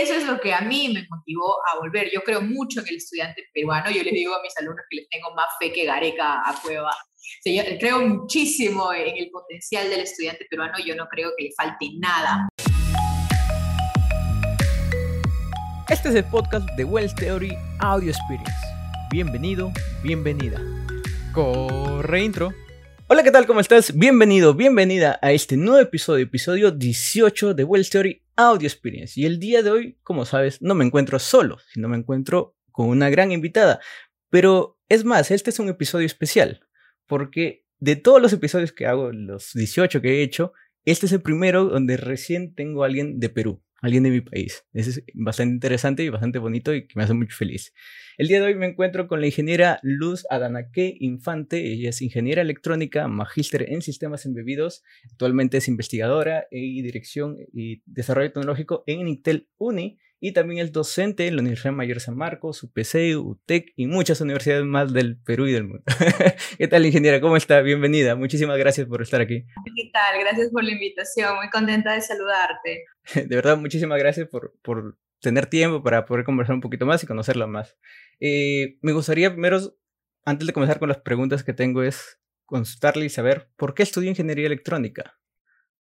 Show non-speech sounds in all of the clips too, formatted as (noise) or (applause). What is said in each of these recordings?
eso es lo que a mí me motivó a volver. Yo creo mucho en el estudiante peruano. Yo les digo a mis alumnos que les tengo más fe que Gareca a Cueva. yo creo muchísimo en el potencial del estudiante peruano. Yo no creo que le falte nada. Este es el podcast de Wells Theory Audio Experience. Bienvenido, bienvenida. Corre intro. Hola, ¿qué tal? ¿Cómo estás? Bienvenido, bienvenida a este nuevo episodio, episodio 18 de Wells Theory Audio Experience. Y el día de hoy, como sabes, no me encuentro solo, sino me encuentro con una gran invitada. Pero es más, este es un episodio especial, porque de todos los episodios que hago, los 18 que he hecho, este es el primero donde recién tengo a alguien de Perú alguien de mi país. Eso es bastante interesante y bastante bonito y que me hace mucho feliz. El día de hoy me encuentro con la ingeniera Luz Adanaque Infante. Ella es ingeniera electrónica, magíster en sistemas embebidos. Actualmente es investigadora y dirección y desarrollo tecnológico en Intel Uni y también es docente en la Universidad Mayor San Marcos, UPC, UTEC y muchas universidades más del Perú y del mundo. (laughs) ¿Qué tal, ingeniera? ¿Cómo está? Bienvenida. Muchísimas gracias por estar aquí. ¿Qué tal? Gracias por la invitación. Muy contenta de saludarte. (laughs) De verdad, muchísimas gracias por, por tener tiempo para poder conversar un poquito más y conocerla más. Eh, me gustaría primero, antes de comenzar con las preguntas que tengo, es consultarle y saber por qué estudió ingeniería electrónica.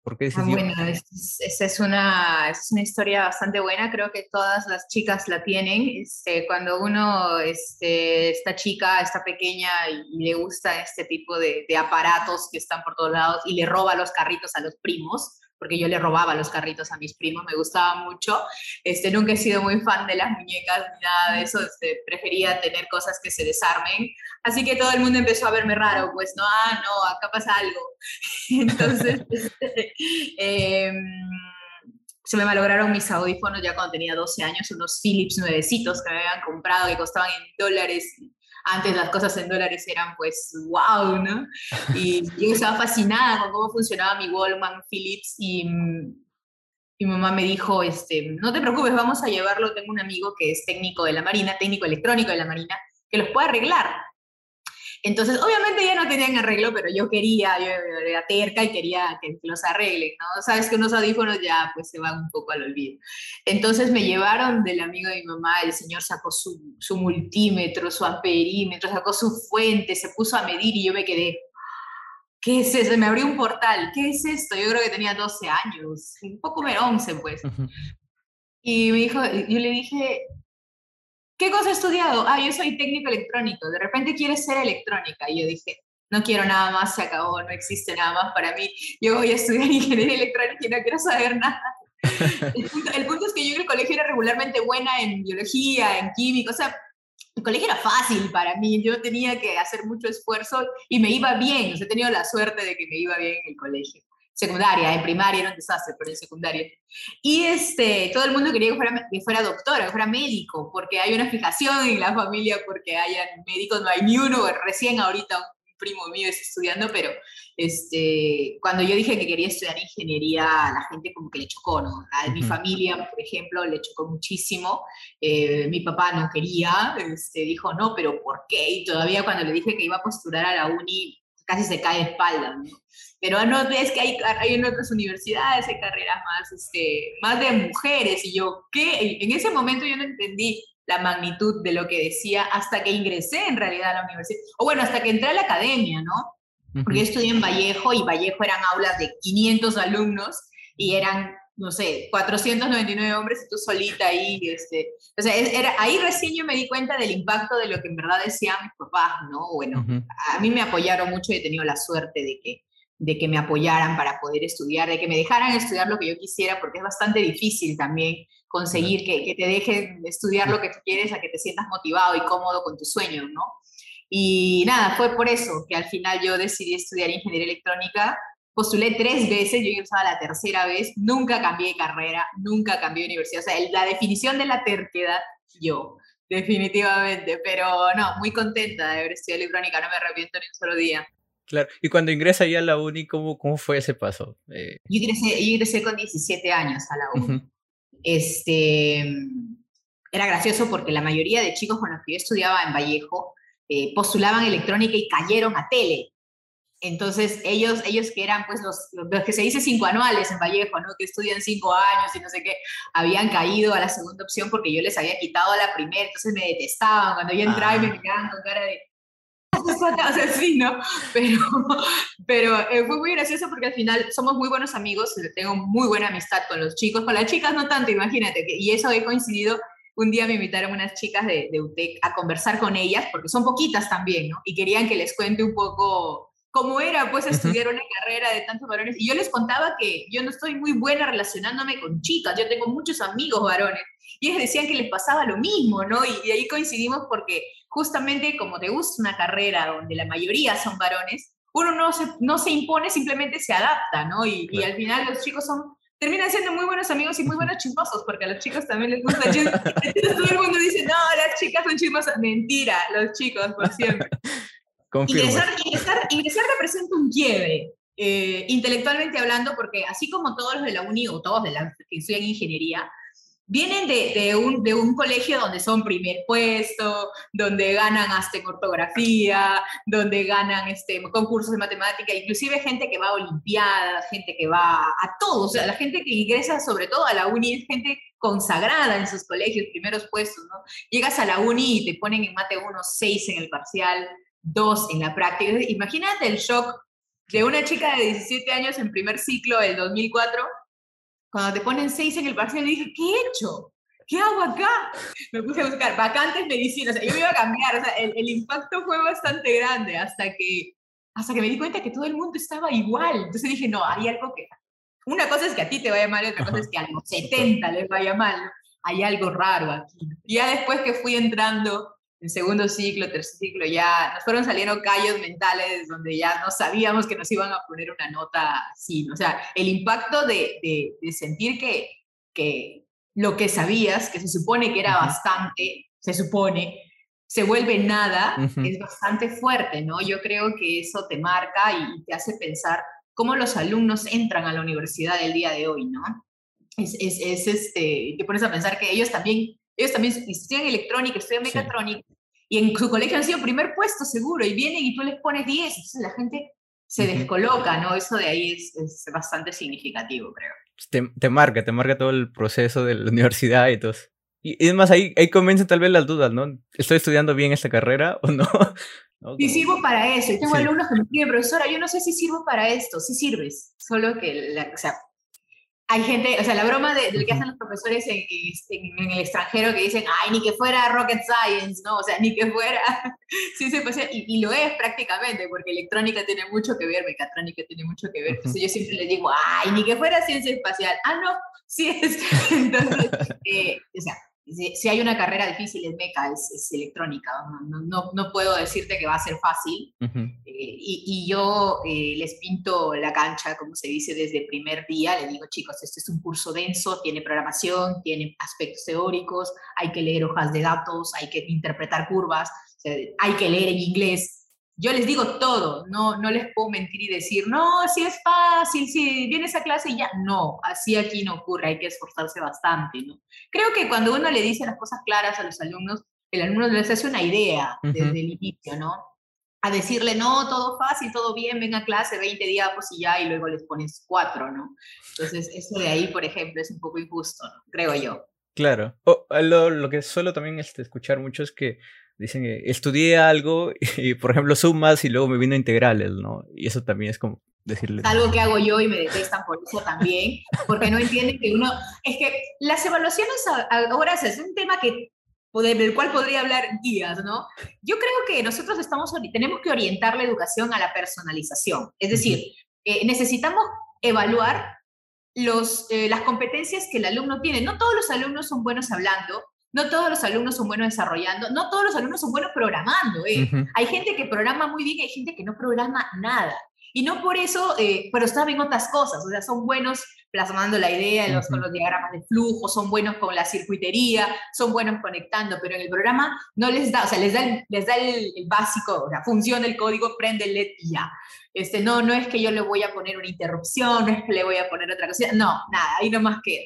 ¿Por qué ah, bueno, esa es una, es una historia bastante buena, creo que todas las chicas la tienen. Este, cuando uno, este, esta chica, está pequeña y, le gusta este tipo de, de, aparatos que están por todos lados y le roba los carritos a los primos, porque yo le robaba los carritos a mis primos, me gustaba mucho. Este, nunca he sido muy fan de las muñecas ni nada de eso, este, prefería tener cosas que se desarmen. Así que todo el mundo empezó a verme raro, pues no, ah, no, acá pasa algo. (laughs) Entonces, (laughs) em, se me malograron mis audífonos ya cuando tenía 12 años, unos Philips nuevecitos que me habían comprado que costaban en dólares antes las cosas en dólares eran pues wow, ¿no? Y yo estaba fascinada con cómo funcionaba mi Wallman Philips y mi mamá me dijo, este, no te preocupes, vamos a llevarlo, tengo un amigo que es técnico de la Marina, técnico electrónico de la Marina, que los puede arreglar. Entonces, obviamente ya no tenían arreglo, pero yo quería, yo era terca y quería que los arreglen, ¿no? Sabes que unos audífonos ya pues se van un poco al olvido. Entonces me llevaron del amigo de mi mamá, el señor sacó su, su multímetro, su amperímetro, sacó su fuente, se puso a medir y yo me quedé, ¿qué es eso? Me abrió un portal, ¿qué es esto? Yo creo que tenía 12 años, un poco menos 11 pues. Y me dijo, yo le dije, ¿qué cosa has estudiado? Ah, yo soy técnico electrónico, de repente quieres ser electrónica. Y yo dije, no quiero nada más, se acabó, no existe nada más para mí. Yo voy a estudiar (laughs) ingeniería electrónica y no quiero saber nada. (laughs) El punto, es que yo en el colegio era regularmente buena en biología, en química, o sea, el colegio era fácil para mí, yo tenía que hacer mucho esfuerzo y me iba bien, o sea, he tenido la suerte de que me iba bien en el colegio secundaria, en primaria era un desastre, pero en secundaria. Y este, todo el mundo quería que fuera, que fuera doctora, que fuera médico, porque hay una fijación en la familia, porque hayan médicos, no hay ni uno, recién ahorita un primo mío está estudiando, pero este, cuando yo dije que quería estudiar ingeniería, la gente como que le chocó, ¿no? A mi familia, por ejemplo, le chocó muchísimo. Eh, mi papá no quería, este, dijo, no, pero ¿por qué? Y todavía cuando le dije que iba a postular a la uni, casi se cae de espalda, ¿no? Pero no ves que hay, hay en otras universidades, hay carreras más, este, más de mujeres, y yo, ¿qué? En ese momento yo no entendí la magnitud de lo que decía hasta que ingresé en realidad a la universidad, o bueno, hasta que entré a la academia, ¿no? Porque yo estudié en Vallejo y Vallejo eran aulas de 500 alumnos y eran no sé, 499 hombres y tú solita ahí, este, o sea, era, ahí recién yo me di cuenta del impacto de lo que en verdad decían mis papás, ¿no? Bueno, a mí me apoyaron mucho y he tenido la suerte de que, de que me apoyaran para poder estudiar, de que me dejaran estudiar lo que yo quisiera, porque es bastante difícil también conseguir que, que, te dejen estudiar lo que tú quieres, a que te sientas motivado y cómodo con tus sueños, ¿no? Y nada, fue por eso que al final yo decidí estudiar ingeniería electrónica postulé tres veces, yo estaba la tercera vez, nunca cambié de carrera, nunca cambié de universidad. O sea, la definición de la terquedad, yo, definitivamente. Pero no, muy contenta de haber estudiado electrónica, no me arrepiento ni un solo día. Claro, y cuando ingresa ya a la uni, ¿cómo, cómo fue ese paso? Eh... Yo, ingresé, yo, ingresé, con 17 años a la uni. este, era gracioso porque la mayoría de chicos con los que yo estudiaba en Vallejo eh, postulaban electrónica y cayeron a tele Entonces, ellos, ellos que eran pues los, los que se dice cinco anuales en Vallejo, ¿no? Que estudian cinco años y no sé qué, habían caído a la segunda opción porque yo les había quitado la primera, entonces me detestaban cuando yo entraba y me ah. miraban con cara de, o sea, sí, ¿no? Pero, pero eh, fue muy gracioso porque al final somos muy buenos amigos, tengo muy buena amistad con los chicos, con las chicas no tanto, imagínate, que, y eso he coincidido. Un día me invitaron unas chicas de, de UTEC a conversar con ellas, porque son poquitas también, ¿no? Y querían que les cuente un poco cómo era pues estudiar una carrera de tantos varones. Y yo les contaba que yo no estoy muy buena relacionándome con chicas, yo tengo muchos amigos varones. Y ellos decían que les pasaba lo mismo, ¿no? Y, ahí coincidimos porque justamente como te gusta una carrera donde la mayoría son varones, uno no se, no se impone, simplemente se adapta, ¿no? Y, y al final los chicos son terminan siendo muy buenos amigos y muy buenos chismosos, porque a los chicos también les gusta chismos. (laughs) Todo el mundo dice, no, las chicas son chismosas. Mentira, los chicos, por siempre. (laughs) Ingresar, ingresar, representa un quiebre, eh, intelectualmente hablando, porque así como todos los de la uni o todos de la que estudian ingeniería, vienen de, de, un, de, un, colegio donde son primer puesto, donde ganan hasta en ortografía, donde ganan este, concursos de matemática, inclusive gente que va a olimpiadas, gente que va a todos, o sea, la gente que ingresa sobre todo a la uni es gente consagrada en sus colegios, primeros puestos, ¿no? Llegas a la uni y te ponen en mate 1, 6 en el parcial, dos en la práctica. Imagínate el shock de una chica de 17 años en primer ciclo del 2004, cuando te ponen seis en el parcial, y dije, ¿qué he hecho? ¿Qué hago acá? Me puse a buscar vacantes medicina, o sea, yo me iba a cambiar, o sea, el, el, impacto fue bastante grande hasta que, hasta que me di cuenta que todo el mundo estaba igual. Entonces dije, no, hay algo que... Una cosa es que a ti te vaya mal otra cosa es que a los 70 les vaya mal. Hay algo raro aquí. Y ya después que fui entrando en segundo ciclo, tercer ciclo, ya nos fueron saliendo callos mentales donde ya no sabíamos que nos iban a poner una nota así. O sea, el impacto de, de, sentir que, que lo que sabías, que se supone que era bastante, se supone, se vuelve nada, es bastante fuerte, ¿no? Yo creo que eso te marca y te hace pensar cómo los alumnos entran a la universidad el día de hoy, ¿no? Es, es, es este, te pones a pensar que ellos también ellos también estudian electrónica, estudian mecatrónica, y en su colegio han sido primer puesto seguro, y vienen y tú les pones 10, entonces la gente se descoloca, ¿no? Eso de ahí es, es bastante significativo, creo. Te, te, marca, te marca todo el proceso de la (laughs) universidad y todo. Y, es más, ahí, ahí comienzan tal vez las dudas, ¿no? ¿Estoy estudiando bien esta carrera o no? (laughs) ¿No? Sí sirvo para eso. Yo tengo alumnos que me piden, profesora, yo no sé si sirvo para esto. Sí sirves, solo que, la, o sea, hay gente, o sea, la broma de, lo que hacen los profesores en, en, el extranjero que dicen, ay, ni que fuera rocket science, ¿no? O sea, ni que fuera (laughs) ciencia espacial, y, y, lo es prácticamente, porque electrónica tiene mucho que ver, mecatrónica tiene mucho que ver. Entonces yo siempre les digo, ay, ni que fuera ciencia espacial. Ah, no, sí es. (laughs) Entonces, eh, o sea, si, hay una carrera difícil es meca, es, electrónica, no, no, no, puedo decirte que va a ser fácil. eh, y, y, yo eh, les pinto la cancha, como se dice, desde el primer día. Les digo, chicos, este es un curso denso, tiene programación, tiene aspectos teóricos, hay que leer hojas de datos, hay que interpretar curvas, o sea, hay que leer en inglés yo les digo todo, no, no les puedo mentir y decir, no, si es fácil, si viene esa clase y ya. No, así aquí no ocurre, hay que esforzarse bastante, ¿no? Creo que cuando uno le dice las cosas claras a los alumnos, el alumno les hace una idea desde el inicio, ¿no? A decirle, no, todo fácil, todo bien, venga a clase, 20 días, pues y ya, y luego les pones cuatro, ¿no? Entonces, eso de ahí, por ejemplo, es un poco injusto, ¿no? creo yo. Claro. Oh, lo, lo, que suelo también este, escuchar mucho es que dicen que estudié algo (laughs) y, por ejemplo, sumas y luego me vino integrales, ¿no? Y eso también es como decirle... Algo que hago yo y me detestan por eso también, porque no entienden que uno... Es que las evaluaciones ahora es un tema que del cual podría hablar días, ¿no? Yo creo que nosotros estamos, tenemos que orientar la educación a la personalización, es decir, eh, necesitamos evaluar los, eh, las competencias que el alumno tiene. No todos los alumnos son buenos hablando, no todos los alumnos son buenos desarrollando, no todos los alumnos son buenos programando. ¿eh? Hay gente que programa muy bien y hay gente que no programa nada. Y no por eso, eh, pero saben otras cosas, o sea, son buenos plasmando la idea los, con los diagramas de flujo, son buenos con la circuitería, son buenos conectando, pero en el programa no les da, o sea, les da el, les da el, el básico, la función del código, prende el LED y ya. Este, no, no es que yo le voy a poner una interrupción, no es que le voy a poner otra cosa, no, nada, ahí nomás queda.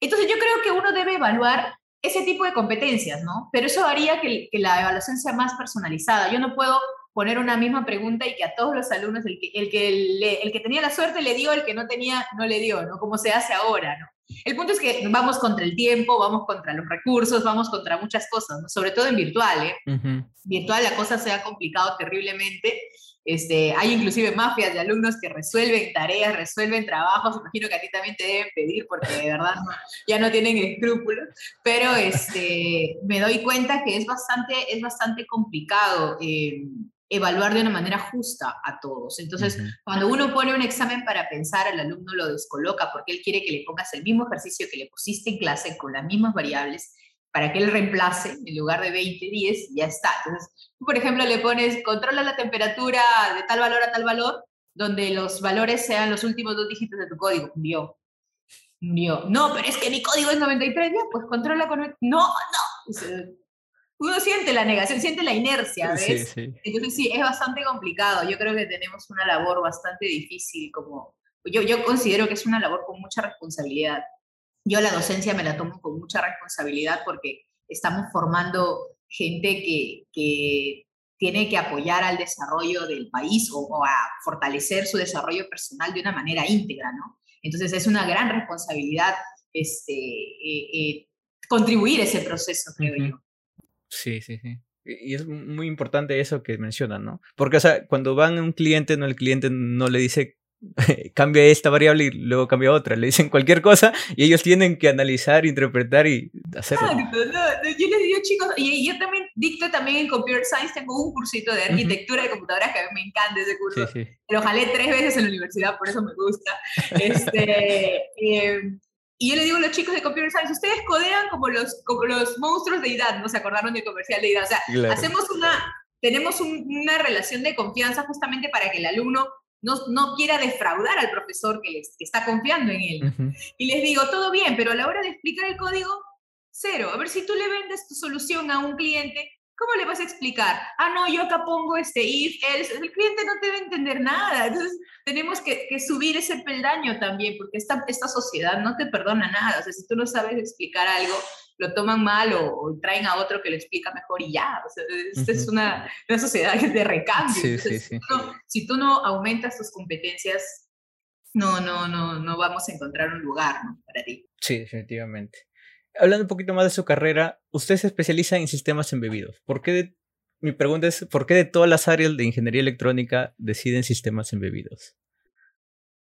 Entonces yo creo que uno debe evaluar ese tipo de competencias, ¿no? Pero eso haría que, que, la evaluación sea más personalizada. Yo no puedo poner una misma pregunta y que a todos los alumnos, el que, el que, el que tenía la suerte le dio, el que no tenía no le dio, ¿no? Como se hace ahora, ¿no? El punto es que vamos contra el tiempo, vamos contra los recursos, vamos contra muchas cosas, sobre todo en virtual. ¿eh? Virtual la cosa se ha complicado terriblemente. Este, hay inclusive mafias de alumnos que resuelven tareas, resuelven trabajos, imagino que a ti también te deben pedir porque de verdad (laughs) ya no tienen escrúpulos, pero este, me doy cuenta que es bastante, es bastante complicado. Eh, evaluar de una manera justa a todos. Entonces, cuando uno pone un examen para pensar, el alumno lo descoloca porque él quiere que le pongas el mismo ejercicio que le pusiste en clase con las mismas variables para que él reemplace en lugar de 20, 10, ya está. Entonces, tú, por ejemplo, le pones, controla la temperatura de tal valor a tal valor, donde los valores sean los últimos dos dígitos de tu código. Murió. Murió. No, pero es que mi código es 93, ya, pues controla con... No, no uno siente la negación, siente la inercia, ¿ves? Entonces sí, es bastante complicado. Yo creo que tenemos una labor bastante difícil, como yo, yo considero que es una labor con mucha responsabilidad. Yo la docencia me la tomo con mucha responsabilidad porque estamos formando gente que, que tiene que apoyar al desarrollo del país o, a fortalecer su desarrollo personal de una manera íntegra, ¿no? Entonces es una gran responsabilidad este, eh, eh, contribuir a ese proceso, creo yo. Sí, sí, sí. Y es muy importante eso que mencionan, ¿no? Porque, o sea, cuando van a un cliente, no, el cliente no le dice (laughs) cambia esta variable y luego cambia otra. Le dicen cualquier cosa y ellos tienen que analizar, interpretar y hacerlo. Exacto, no, yo les digo, chicos, y yo también dicto también en Computer Science, tengo un cursito de arquitectura de computadoras que a mí me encanta ese curso. Sí, sí. Lo jalé tres veces en la universidad, por eso me gusta. (laughs) Este, eh, y yo le digo a los chicos de Computer Science, ustedes codean como los, como los monstruos de edad, ¿no? Se acordaron del comercial de edad. O sea, hacemos una, tenemos una relación de confianza justamente para que el alumno no, no quiera defraudar al profesor que, les, está confiando en él. Y les digo, todo bien, pero a la hora de explicar el código, cero. A ver si tú le vendes tu solución a un cliente, ¿cómo le vas a explicar? Ah, no, yo acá pongo este if, else. El cliente no te va a entender nada. Entonces, tenemos que, subir ese peldaño también, porque esta, esta sociedad no te perdona nada. O sea, si tú no sabes explicar algo, lo toman mal o, traen a otro que lo explica mejor y ya. O sea, esta es una, una, sociedad (laughs) de recambio. Sí, sí, sí. Si, tú no, si tú no aumentas tus competencias, no, no, no, no vamos a encontrar un lugar para ti. Sí, definitivamente hablando un poquito más de su carrera, usted se especializa en sistemas embebidos. ¿Por qué mi pregunta es, ¿por qué de todas las áreas de ingeniería electrónica deciden sistemas embebidos?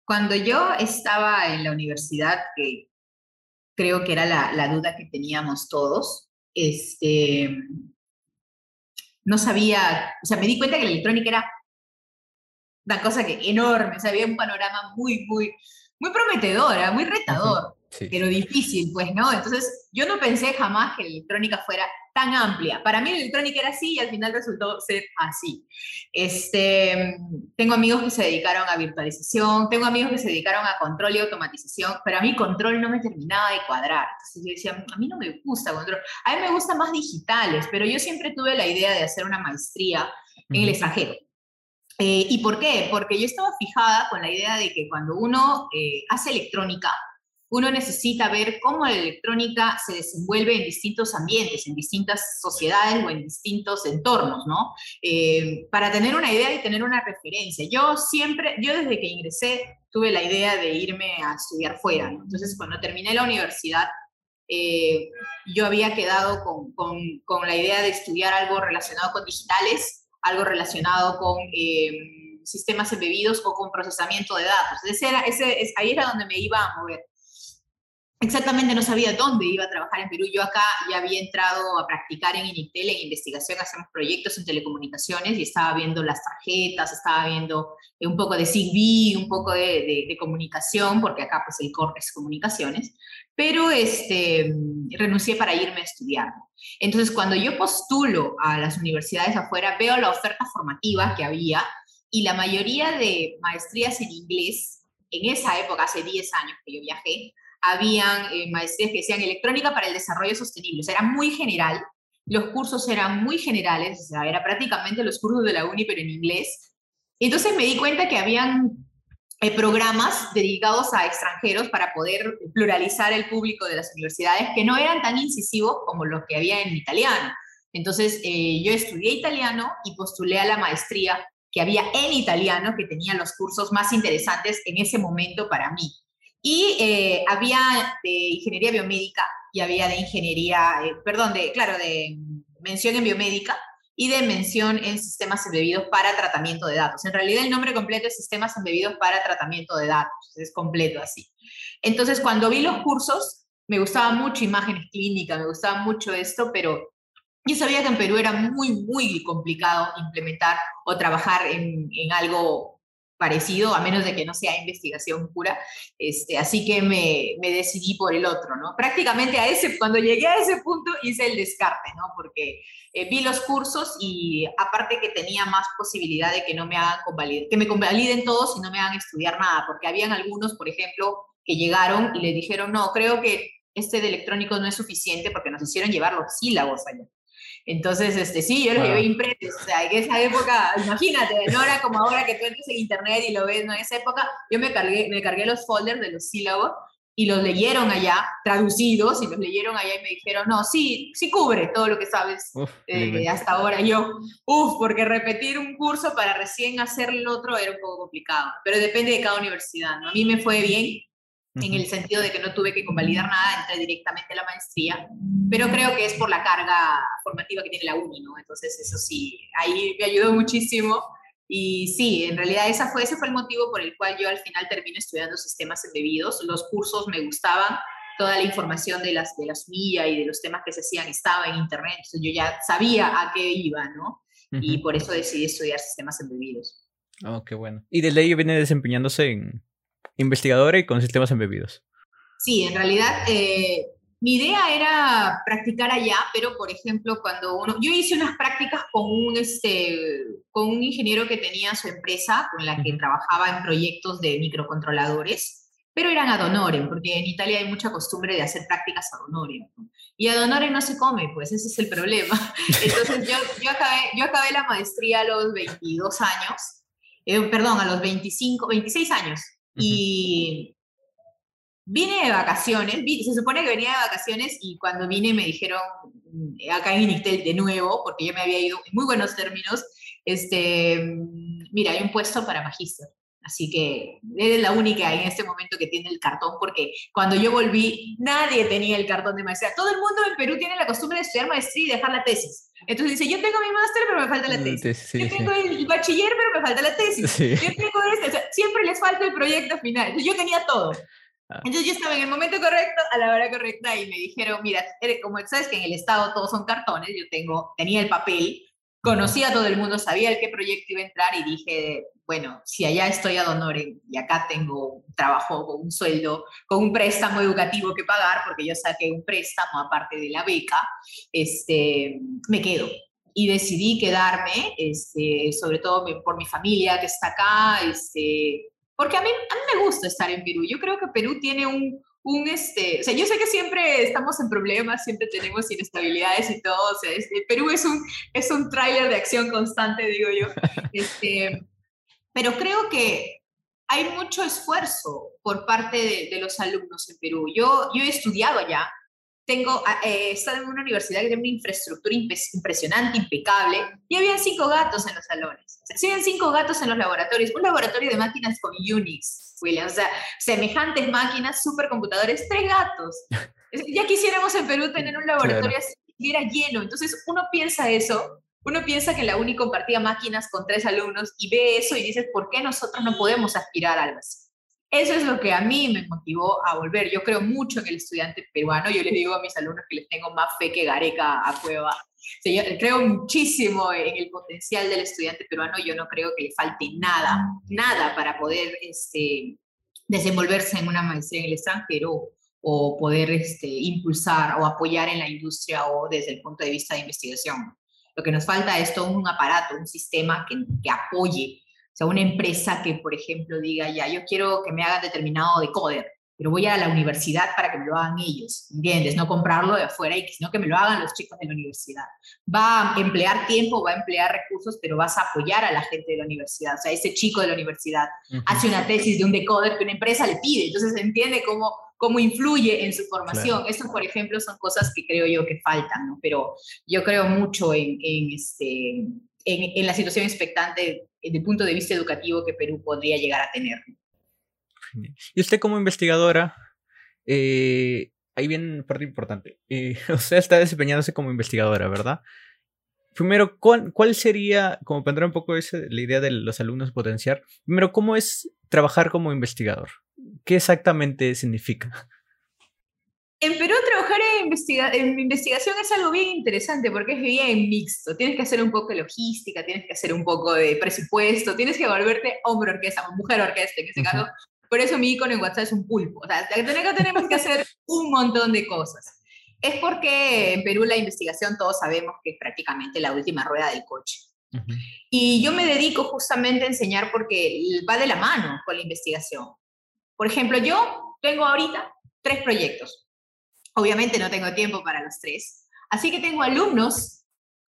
Cuando yo estaba en la universidad, que creo que era la, duda que teníamos todos, este, no sabía, o sea, me di cuenta que la electrónica era una cosa que enorme, o sea, había un panorama muy, muy, muy prometedora, muy retador pero difícil, pues, ¿no? Entonces, yo no pensé jamás que la electrónica fuera tan amplia. Para mí la electrónica era así y al final resultó ser así. Este, tengo amigos que se dedicaron a virtualización, tengo amigos que se dedicaron a control y automatización, pero a mí control no me terminaba de cuadrar. Entonces yo decía, a mí no me gusta control, a mí me gusta más digitales, pero yo siempre tuve la idea de hacer una maestría en el extranjero. Eh, ¿Y por qué? Porque yo estaba fijada con la idea de que cuando uno eh, hace electrónica, uno necesita ver cómo la electrónica se desenvuelve en distintos ambientes, en distintas sociedades o en distintos entornos, ¿no? Eh, para tener una idea y tener una referencia. Yo siempre, yo desde que ingresé tuve la idea de irme a estudiar fuera. Entonces, cuando terminé la universidad, eh, yo había quedado con, con, con, la idea de estudiar algo relacionado con digitales, algo relacionado con... Eh, sistemas embebidos o con procesamiento de datos. Ese era, ese, ahí era donde me iba a mover exactamente no sabía dónde iba a trabajar en Perú. Yo acá ya había entrado a practicar en Initel, en investigación, hacemos proyectos en telecomunicaciones y estaba viendo las tarjetas, estaba viendo eh, un poco de Zigbee, un poco de, comunicación, porque acá pues el core es comunicaciones, pero este, renuncié para irme a estudiar. Entonces, cuando yo postulo a las universidades afuera, veo la oferta formativa que había y la mayoría de maestrías en inglés, en esa época, hace 10 años que yo viajé, habían eh, maestrías que decían electrónica para el desarrollo sostenible, o sea, era muy general, los cursos eran muy generales, o sea, era prácticamente los cursos de la uni, pero en inglés. Entonces me di cuenta que habían eh, programas dedicados a extranjeros para poder pluralizar el público de las universidades que no eran tan incisivos como los que había en italiano. Entonces, eh, yo estudié italiano y postulé a la maestría que había en italiano, que tenía los cursos más interesantes en ese momento para mí. Y eh, había de ingeniería biomédica y había de ingeniería, eh, perdón, de, claro, de mención en biomédica y de mención en sistemas embebidos para tratamiento de datos. En realidad el nombre completo es sistemas embebidos para tratamiento de datos, es completo así. Entonces cuando vi los cursos, me gustaba mucho imágenes clínicas, me gustaba mucho esto, pero yo sabía que en Perú era muy, muy complicado implementar o trabajar en, en algo parecido, a menos de que no sea investigación pura. Este, así que me, me, decidí por el otro, ¿no? Prácticamente a ese, cuando llegué a ese punto hice el descarte, ¿no? Porque eh, vi los cursos y aparte que tenía más posibilidad de que no me hagan convalidar, que me convaliden todos y no me hagan estudiar nada, porque habían algunos, por ejemplo, que llegaron y le dijeron, no, creo que este de electrónico no es suficiente porque nos hicieron llevar los sílabos allá. Entonces, este, sí, yo los llevé impresos, o sea, en esa época, imagínate, no era como ahora que tú entras en internet y lo ves, ¿no? En esa época yo me cargué, me cargué los folders de los sílabos y los leyeron allá, traducidos, y los leyeron allá y me dijeron, no, sí, sí cubre todo lo que sabes eh, hasta ahora. Yo, uff, porque repetir un curso para recién hacer el otro era un poco complicado, pero depende de cada universidad, ¿no? A mí me fue bien, en el sentido de que no tuve que convalidar nada, entré directamente a la maestría, pero creo que es por la carga formativa que tiene la uni, ¿no? Entonces eso sí, ahí me ayudó muchísimo y sí, en realidad esa fue, ese fue el motivo por el cual yo al final termino estudiando sistemas embebidos, los cursos me gustaban, toda la información de las de las MIA y de los temas que se hacían estaba en internet, entonces yo ya sabía a qué iba, ¿no? Y por eso decidí estudiar sistemas embebidos. Oh, qué bueno. Y desde ahí viene desempeñándose en, investigadora y con sistemas embebidos. Sí, en realidad eh, mi idea era practicar allá, pero por ejemplo, cuando uno, yo hice unas prácticas con un, este, con un ingeniero que tenía su empresa, con la que trabajaba en proyectos de microcontroladores, pero eran ad honorem, porque en Italia hay mucha costumbre de hacer prácticas ad honorem. Y ad honorem no se come, pues ese es el problema. (laughs) Entonces yo, yo, acabé, yo acabé la maestría a los 22 años, eh, perdón, a los 25, 26 años. Y vine de vacaciones, se supone que venía de vacaciones y cuando vine me dijeron, mm, acá en Initel de nuevo, porque yo me había ido en muy buenos términos, este, mm, mira, hay un puesto para magíster. Así que eres la única en este momento que tiene el cartón, porque cuando yo volví, nadie tenía el cartón de maestría. Todo el mundo en Perú tiene la costumbre de estudiar maestría y dejar la tesis. Entonces dice, yo tengo mi máster, pero me falta la tesis. yo tengo el bachiller, pero me falta la tesis. Yo tengo este. siempre les falta el proyecto final. yo tenía todo. Ah. Entonces yo estaba en el momento correcto, a la hora correcta, y me dijeron, mira, como sabes que en el Estado todos son cartones, yo tengo, tenía el papel, conocía a todo el mundo, sabía el qué proyecto iba a entrar y dije, bueno, si allá estoy a donore y acá tengo un trabajo con un sueldo, con un préstamo educativo que pagar, porque yo saqué un préstamo aparte de la beca, este, me quedo. Y decidí quedarme, este, sobre todo por mi familia que está acá, este, porque a mí, a mí me gusta estar en Perú. Yo creo que Perú tiene un, un, este, o sea, yo sé que siempre estamos en problemas, siempre tenemos inestabilidades y todo, o sea, este, Perú es un, es un tráiler de acción constante, digo yo, (laughs) este, pero creo que hay mucho esfuerzo por parte de, de, los alumnos en Perú. Yo, yo he estudiado allá, tengo, ah, eh, he estado en una universidad que tiene una infraestructura impresionante, impecable, y había cinco gatos en los salones. O sea, habían cinco gatos en los laboratorios, un laboratorio de máquinas con Unix, William, o sea, semejantes máquinas, supercomputadores, tres gatos. (laughs) Ya quisiéramos en Perú tener un laboratorio así, que era lleno. Entonces uno piensa eso, uno piensa que la UNI compartía máquinas con tres alumnos y ve eso y dices, ¿por qué nosotros no podemos aspirar a algo así? Eso es lo que a mí me motivó a volver. Yo creo mucho en el estudiante peruano. Yo les digo a mis alumnos que les tengo más fe que Gareca a Cueva. creo muchísimo en el potencial del estudiante peruano. Yo no creo que le falte nada, nada para poder este, desenvolverse en una maestría en el extranjero o poder este, impulsar o apoyar en la industria o desde el punto de vista de investigación. Lo que nos falta es todo un aparato, un sistema que, que apoye sea, una empresa que, por ejemplo, diga, ya, yo quiero que me hagan determinado decoder, pero voy a la universidad para que me lo hagan ellos, ¿entiendes? No comprarlo de afuera, sino que me lo hagan los chicos de la universidad. Va a emplear tiempo, va a emplear recursos, pero vas a apoyar a la gente de la universidad. O sea, ese chico de la universidad hace una tesis de un decoder que una empresa le pide, entonces se entiende cómo cómo influye en su formación. Eso, por ejemplo, son cosas que creo yo que faltan, ¿no? Pero yo creo mucho en, en este, en, en, la situación expectante desde el punto de vista educativo que Perú podría llegar a tener. Y usted como investigadora, eh, ahí viene parte importante. Eh, (laughs) usted está desempeñándose como investigadora, ¿verdad? Primero, ¿cuál, cuál sería, como para un poco ese, la idea de los alumnos potenciar, primero, ¿cómo es trabajar como investigador? ¿Qué exactamente significa? En Perú trabajar en, en, investigación es algo bien interesante porque es bien mixto. Tienes que hacer un poco de logística, tienes que hacer un poco de presupuesto, tienes que volverte hombre orquesta o mujer orquesta en este caso. Por eso mi icono en WhatsApp es un pulpo. O sea, tenemos que hacer (laughs) un montón de cosas. Es porque en Perú la investigación todos sabemos que es prácticamente la última rueda del coche. Y yo me dedico justamente a enseñar porque va de la mano con la investigación. Por ejemplo, yo tengo ahorita tres proyectos. Obviamente no tengo tiempo para los tres. Así que tengo alumnos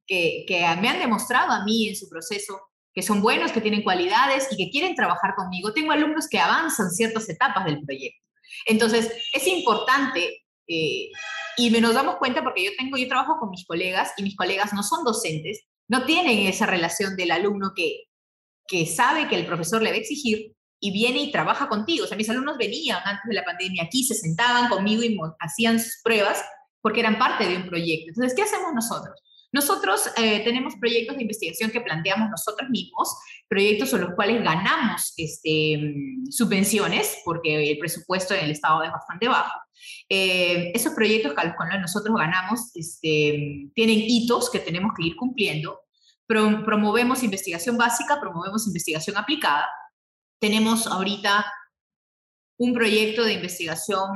que, me han demostrado a mí en su proceso que son buenos, que tienen cualidades y que quieren trabajar conmigo. Tengo alumnos que avanzan ciertas etapas del proyecto. Entonces, es importante eh, y nos damos cuenta porque yo tengo, yo trabajo con mis colegas y mis colegas no son docentes, no tienen esa relación del alumno que sabe que el profesor le va a exigir y viene y trabaja contigo. O sea, mis alumnos venían antes de la pandemia aquí, se sentaban conmigo y hacían sus pruebas porque eran parte de un proyecto. Entonces, ¿qué hacemos nosotros? Nosotros eh, tenemos proyectos de investigación que planteamos nosotros mismos, proyectos en los cuales ganamos este, subvenciones, porque el presupuesto en el Estado es bastante bajo. Eh, esos proyectos que nosotros ganamos este, tienen hitos que tenemos que ir cumpliendo. promovemos investigación básica, promovemos investigación aplicada. Tenemos ahorita un proyecto de investigación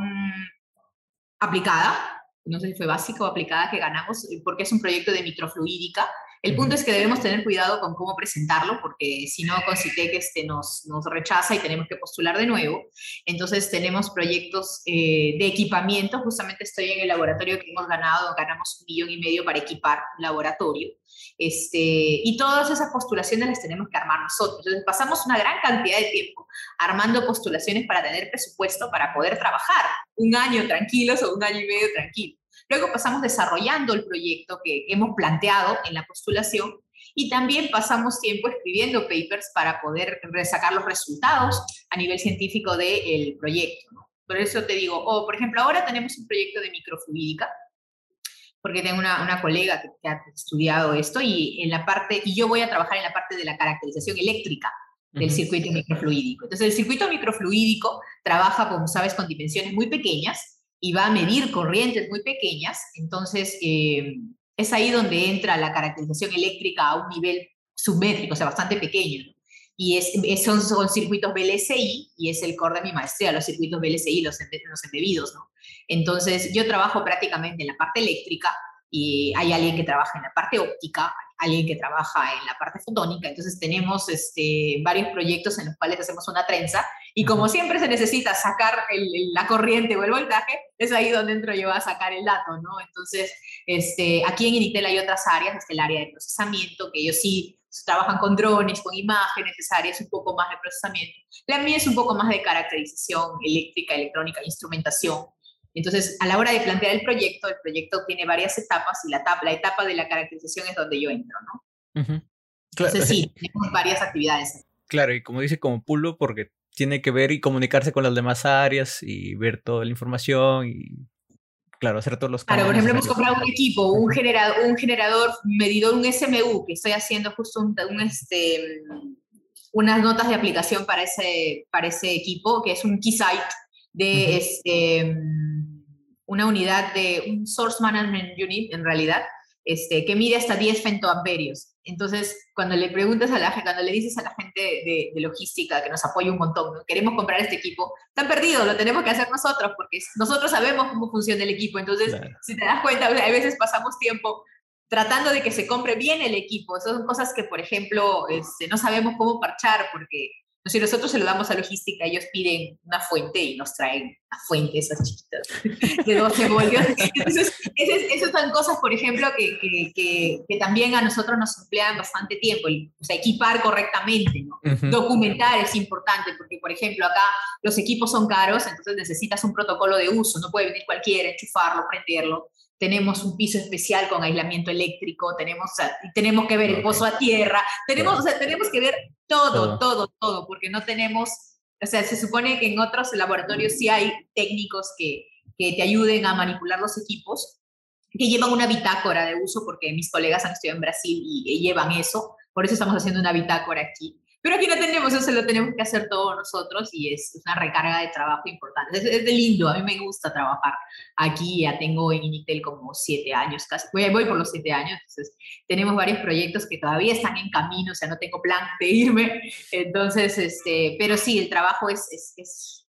aplicada, no sé si fue básica o aplicada que ganamos, porque es un proyecto de microfluídica. El punto es que debemos tener cuidado con cómo presentarlo, porque si no, con CITEC este, nos, nos rechaza y tenemos que postular de nuevo. Entonces, tenemos proyectos eh, de equipamiento. Justamente estoy en el laboratorio que hemos ganado, ganamos un millón y medio para equipar un laboratorio. Este, y todas esas postulaciones las tenemos que armar nosotros. Entonces, pasamos una gran cantidad de tiempo armando postulaciones para tener presupuesto para poder trabajar un año tranquilos o un año y medio tranquilo. Luego pasamos desarrollando el proyecto que hemos planteado en la postulación y también pasamos tiempo escribiendo papers para poder sacar los resultados a nivel científico del proyecto. Por eso te digo, o por ejemplo, ahora tenemos un proyecto de microfluídica, porque tengo una, una colega que, ha estudiado esto y, en la parte, y yo voy a trabajar en la parte de la caracterización eléctrica del circuito microfluídico. Entonces, el circuito microfluídico trabaja, como sabes, con dimensiones muy pequeñas y va a medir corrientes muy pequeñas, entonces eh, es ahí donde entra la caracterización eléctrica a un nivel submétrico, o sea, bastante pequeño. Y es, son, son, circuitos VLSI y es el core de mi maestría, los circuitos VLSI, los, los embebidos, ¿no? Entonces, yo trabajo prácticamente en la parte eléctrica y hay alguien que trabaja en la parte óptica, alguien que trabaja en la parte fotónica, entonces tenemos este, varios proyectos en los cuales hacemos una trenza y como siempre se necesita sacar la corriente o el voltaje, es ahí donde entro yo a sacar el dato, ¿no? Entonces, este, aquí en Initel hay otras áreas, es el área de procesamiento, que ellos sí trabajan con drones, con imágenes, esa área es un poco más de procesamiento. La mía es un poco más de caracterización eléctrica, electrónica, instrumentación. Entonces, a la hora de plantear el proyecto, el proyecto tiene varias etapas y la etapa, la etapa de la caracterización es donde yo entro, ¿no? Entonces, sí, (laughs) tenemos varias actividades. Claro, y como dice, como pulo, porque tiene que ver y comunicarse con las demás áreas y ver toda la información y, claro, hacer todos los Claro, por ejemplo, hemos comprado un equipo, un generador, un generador medidor, un SMU, que estoy haciendo justo un, este, unas notas de aplicación para ese, para ese equipo, que es un Keysight de este, una unidad de un Source Management Unit, en realidad, este, que mide hasta 10 femtoamperios. Entonces, cuando le preguntas a la gente, cuando le dices a la gente de, logística que nos apoya un montón, queremos comprar este equipo, están perdidos, lo tenemos que hacer nosotros, porque nosotros sabemos cómo funciona el equipo. Entonces, si te das cuenta, a veces pasamos tiempo tratando de que se compre bien el equipo. Esas son cosas que, por ejemplo, este, no sabemos cómo parchar, porque Si nosotros se lo damos a logística, ellos piden una fuente y nos traen la fuente, esas chiquitas, de 12 voltios. Entonces, esas, son cosas, por ejemplo, que, que, que, también a nosotros nos emplean bastante tiempo. O sea, equipar correctamente, ¿no? Documentar es importante, porque, por ejemplo, acá los equipos son caros, entonces necesitas un protocolo de uso. No puede venir cualquiera, enchufarlo, prenderlo tenemos un piso especial con aislamiento eléctrico, tenemos, tenemos que ver el pozo a tierra, tenemos, o sea, tenemos que ver todo, todo, todo, porque no tenemos, o sea, se supone que en otros laboratorios sí hay técnicos que, que te ayuden a manipular los equipos, que llevan una bitácora de uso, porque mis colegas han estudiado en Brasil y, y llevan eso, por eso estamos haciendo una bitácora aquí. Pero aquí no tenemos eso, lo tenemos que hacer todos nosotros y es una recarga de trabajo importante. Es, es de lindo, a mí me gusta trabajar aquí, ya tengo en Initel como siete años casi, voy, voy por los siete años, entonces tenemos varios proyectos que todavía están en camino, o sea, no tengo plan de irme, entonces, este, pero sí, el trabajo es, es, es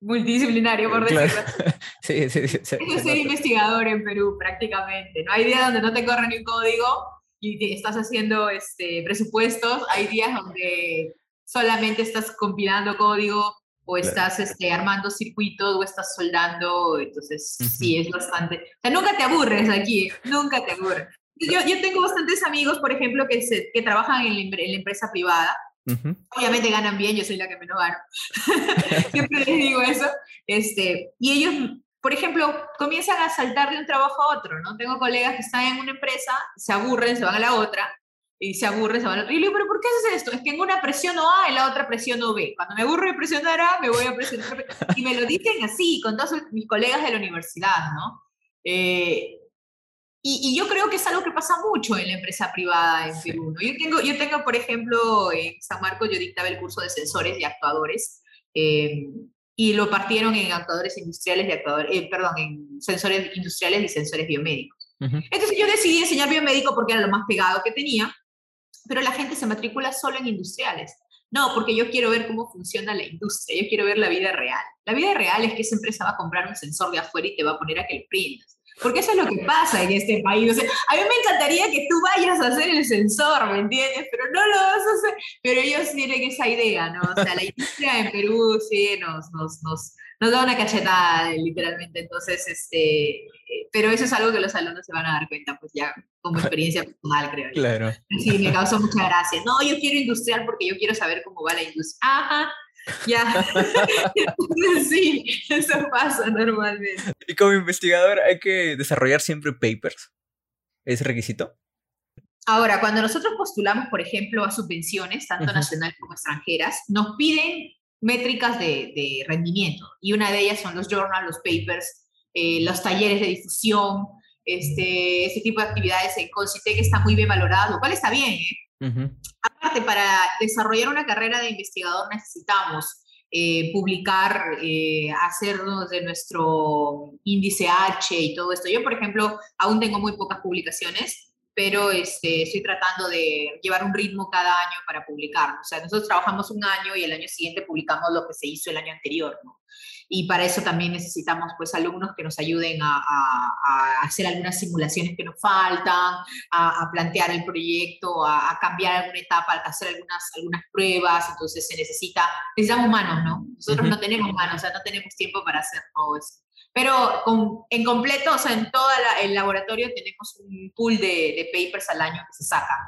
multidisciplinario, por decirlo. (laughs) sí, sí, sí, es ser investigador en Perú prácticamente, no hay día donde no te corre ni un código y estás haciendo este, presupuestos, hay días donde solamente estás compilando código o estás este, armando circuitos o estás soldando, entonces sí, es bastante... O sea, nunca te aburres aquí, nunca te aburres. Yo, yo tengo bastantes amigos, por ejemplo, que, se, que trabajan en la, empresa privada. Obviamente ganan bien, yo soy la que menos gano. (laughs) Siempre les digo eso. Este, y ellos por ejemplo, comienzan a saltar de un trabajo a otro, ¿no? Tengo colegas que están en una empresa, se aburren, se van a la otra, y se aburren, se van a la otra. Y le digo, ¿pero por qué haces esto? Es que en una presiono A y la otra presiono B. Cuando me aburro de presionar A, me voy a presionar B. Y me lo dicen así, con todos mis colegas de la universidad, ¿no? Eh, y, y, yo creo que es algo que pasa mucho en la empresa privada en Perú. ¿no? Yo, tengo, yo tengo, por ejemplo, en San Marcos yo dictaba el curso de sensores y actuadores. Eh, y lo partieron en actuadores industriales y actuadores, eh, perdón, en sensores industriales y sensores biomédicos. Entonces yo decidí enseñar biomédico porque era lo más pegado que tenía, pero la gente se matricula solo en industriales. No, porque yo quiero ver cómo funciona la industria, yo quiero ver la vida real. La vida real es que esa empresa va a comprar un sensor de afuera y te va a poner a que lo prendas. Porque eso es lo que pasa en este país. O sea, a mí me encantaría que tú vayas a hacer el sensor, ¿me entiendes? Pero no lo vas a hacer. Pero ellos tienen esa idea, ¿no? O sea, la industria en Perú sí nos, nos, nos, nos da una cachetada, literalmente. Entonces, este, pero eso es algo que los alumnos se van a dar cuenta, pues ya como (laughs) experiencia personal, creo. Claro. Sí, me causó mucha gracia. No, yo quiero industrial porque yo quiero saber cómo va la industria. Ajá, ya. (laughs) sí, eso pasa normalmente. Y como investigador hay que desarrollar siempre papers. ¿Es requisito? Ahora, cuando nosotros postulamos, por ejemplo, a subvenciones, tanto nacionales como extranjeras, nos piden métricas de, rendimiento. Y una de ellas son los journals, los papers, eh, los talleres de difusión, este, ese tipo de actividades en Concitec está muy bien valorado, lo cual está bien, ¿eh? Para desarrollar una carrera de investigador necesitamos eh, publicar, eh, hacernos de nuestro índice H y todo esto. Yo, por ejemplo, aún tengo muy pocas publicaciones, pero este, estoy tratando de llevar un ritmo cada año para publicar. O sea, nosotros trabajamos un año y el año siguiente publicamos lo que se hizo el año anterior, ¿no? y para eso también necesitamos pues alumnos que nos ayuden a, hacer algunas simulaciones que nos faltan, a, plantear el proyecto, a, cambiar alguna etapa, a hacer algunas, algunas pruebas, entonces se necesita, necesitamos manos, ¿no? Nosotros no tenemos manos, o sea, no tenemos tiempo para hacer todo eso. Pero en completo, o sea, en todo el laboratorio tenemos un pool de, papers al año que se sacan,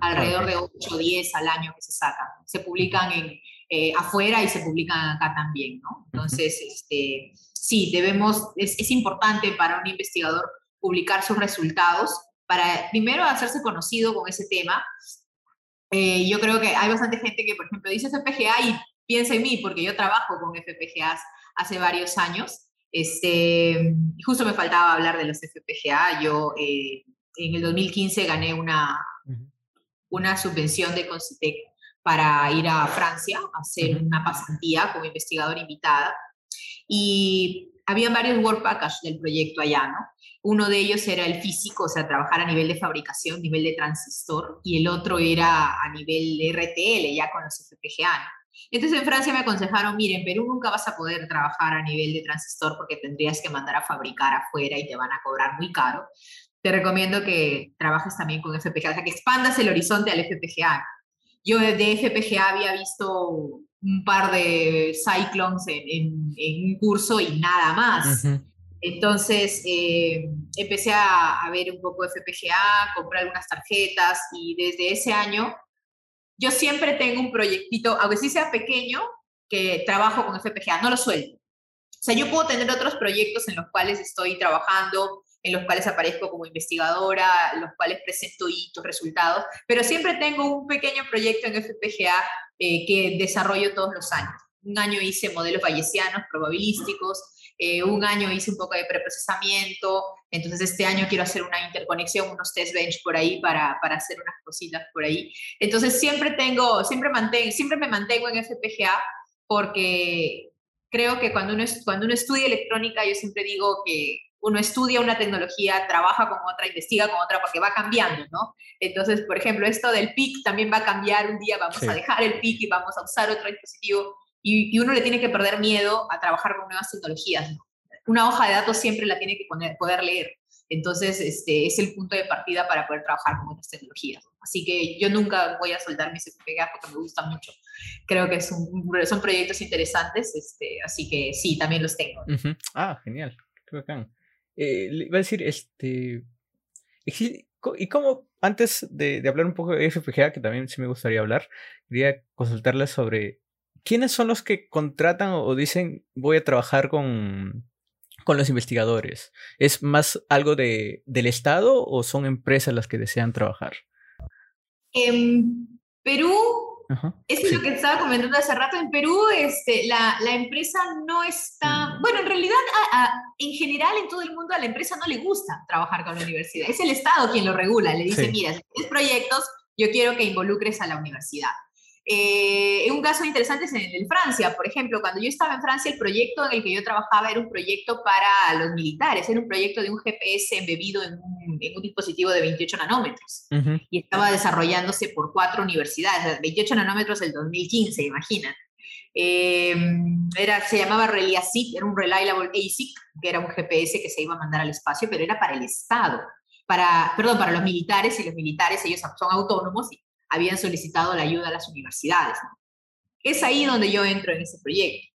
alrededor de 8 o 10 al año que se sacan. Se publican en, eh, afuera y se publican acá también, ¿no? Entonces, este, sí, debemos, es, es, importante para un investigador publicar sus resultados para primero hacerse conocido con ese tema. Eh, yo creo que hay bastante gente que, por ejemplo, dice FPGA y piensa en mí porque yo trabajo con FPGAs hace varios años. Este, justo me faltaba hablar de los FPGA. Yo eh, en el 2015 gané una, una subvención de Concitec para ir a Francia a hacer una pasantía como investigadora invitada. Y había varios work packages del proyecto allá, ¿no? Uno de ellos era el físico, o sea, trabajar a nivel de fabricación, nivel de transistor, y el otro era a nivel de RTL, ya con los FPGA. ¿no? Entonces en Francia me aconsejaron, miren, en Perú nunca vas a poder trabajar a nivel de transistor porque tendrías que mandar a fabricar afuera y te van a cobrar muy caro. Te recomiendo que trabajes también con FPGA, o sea, que expandas el horizonte al FPGA yo de FPGA había visto un par de cyclones en, un curso y nada más. Entonces eh, empecé a, a, ver un poco FPGA, compré algunas tarjetas y desde ese año yo siempre tengo un proyectito, aunque sí sea pequeño, que trabajo con FPGA, no lo suelto. O sea, yo puedo tener otros proyectos en los cuales estoy trabajando, en los cuales aparezco como investigadora, en los cuales presento hitos, resultados, pero siempre tengo un pequeño proyecto en FPGA eh, que desarrollo todos los años. Un año hice modelos bayesianos probabilísticos, eh, un año hice un poco de preprocesamiento, entonces este año quiero hacer una interconexión, unos test bench por ahí para, para hacer unas cositas por ahí. Entonces siempre tengo, siempre, mantengo, siempre me mantengo en FPGA porque creo que cuando uno, cuando uno estudia electrónica, yo siempre digo que uno estudia una tecnología, trabaja con otra, investiga con otra, porque va cambiando, ¿no? Entonces, por ejemplo, esto del PIC también va a cambiar, un día vamos a dejar el PIC y vamos a usar otro dispositivo, y, uno le tiene que perder miedo a trabajar con nuevas tecnologías, ¿no? Una hoja de datos siempre la tiene que poner, poder leer, entonces este, es el punto de partida para poder trabajar con otras tecnologías. Así que yo nunca voy a soltar mis FPGA porque me gusta mucho. Creo que son, son proyectos interesantes, este, así que sí, también los tengo. Ah, genial. Qué bacán. Eh, le iba a decir, este. Y como antes de, hablar un poco de FPGA, que también sí me gustaría hablar, quería consultarle sobre quiénes son los que contratan o, dicen voy a trabajar con, con los investigadores. ¿Es más algo de, del Estado o son empresas las que desean trabajar? En Perú es lo que estaba comentando hace rato. En Perú, este, la, la empresa no está. Mm. Bueno, en realidad, en general, en todo el mundo, a la empresa no le gusta trabajar con la universidad. Es el Estado quien lo regula. Le dice: Mira, si tienes proyectos, yo quiero que involucres a la universidad. Eh, un caso interesante es en, Francia, por ejemplo, cuando yo estaba en Francia, el proyecto en el que yo trabajaba era un proyecto para los militares, era un proyecto de un GPS embebido en un, dispositivo de 28 nanómetros. Y estaba desarrollándose por cuatro universidades, 28 nanómetros del 2015, imagina. Em, era, se llamaba ReliaSIC, era un Reliable ASIC, que era un GPS que se iba a mandar al espacio, pero era para el Estado, para, perdón, para los militares, y los militares, ellos son autónomos y habían solicitado la ayuda a las universidades. Es ahí donde yo entro en ese proyecto.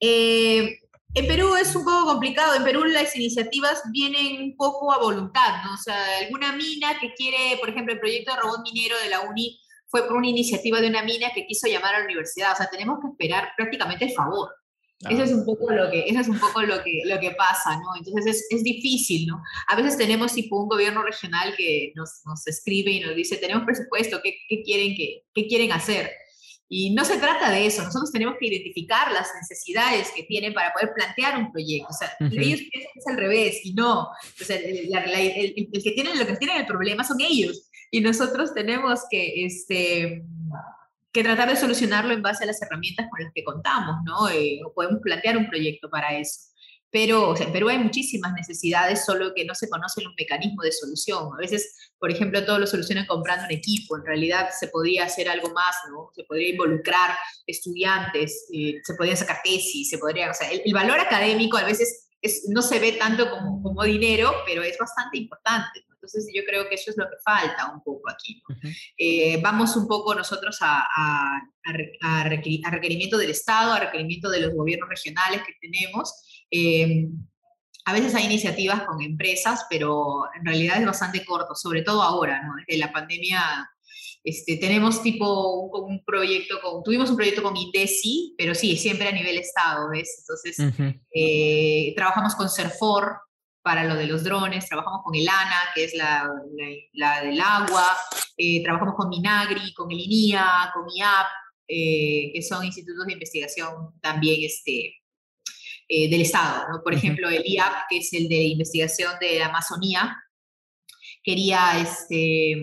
Eh, en Perú es un poco complicado. En Perú las iniciativas vienen un poco a voluntad, ¿no? O sea, alguna mina que quiere, por ejemplo, el proyecto de robot minero de la UNI fue por una iniciativa de una mina que quiso llamar a la universidad. O sea, tenemos que esperar prácticamente el favor. Eso es un poco lo que, eso es un poco lo que, lo que pasa, ¿no? Entonces es, es difícil, ¿no? A veces tenemos tipo un gobierno regional que nos, nos escribe y nos dice, tenemos presupuesto, ¿qué, qué quieren, qué, qué quieren hacer? Y no se trata de eso, nosotros tenemos que identificar las necesidades que tienen para poder plantear un proyecto. O sea, ellos piensan que es al revés y no. O sea, el, el, que tienen, lo que tienen el problema son ellos. Y nosotros tenemos que, este, que tratar de solucionarlo en base a las herramientas con las que contamos, ¿no? Eh, podemos plantear un proyecto para eso. Pero o sea, en Perú hay muchísimas necesidades, solo que no se conocen los mecanismos de solución. A veces, por ejemplo, todo lo solucionan comprando un equipo. En realidad se podría hacer algo más, ¿no? Se podría involucrar estudiantes, eh, se podrían sacar tesis, se podría... O sea, el, valor académico a veces es, no se ve tanto como, como dinero, pero es bastante importante. Entonces yo creo que eso es lo que falta un poco aquí. Eh, vamos un poco nosotros a, a, a, requerimiento del Estado, a requerimiento de los gobiernos regionales que tenemos. Eh, a veces hay iniciativas con empresas, pero en realidad es bastante corto, sobre todo ahora, ¿no? Desde la pandemia este, tenemos tipo un, proyecto con, tuvimos un proyecto con ITESI, pero sí, siempre a nivel Estado, ¿ves? Entonces, eh, trabajamos con CERFOR, para lo de los drones, trabajamos con el ANA, que es la, la, del agua, eh, trabajamos con Minagri, con el INIA, con IAP, eh, que son institutos de investigación también este, eh, del Estado. ¿no? Por ejemplo, el IAP, que es el de investigación de la Amazonía, quería, este,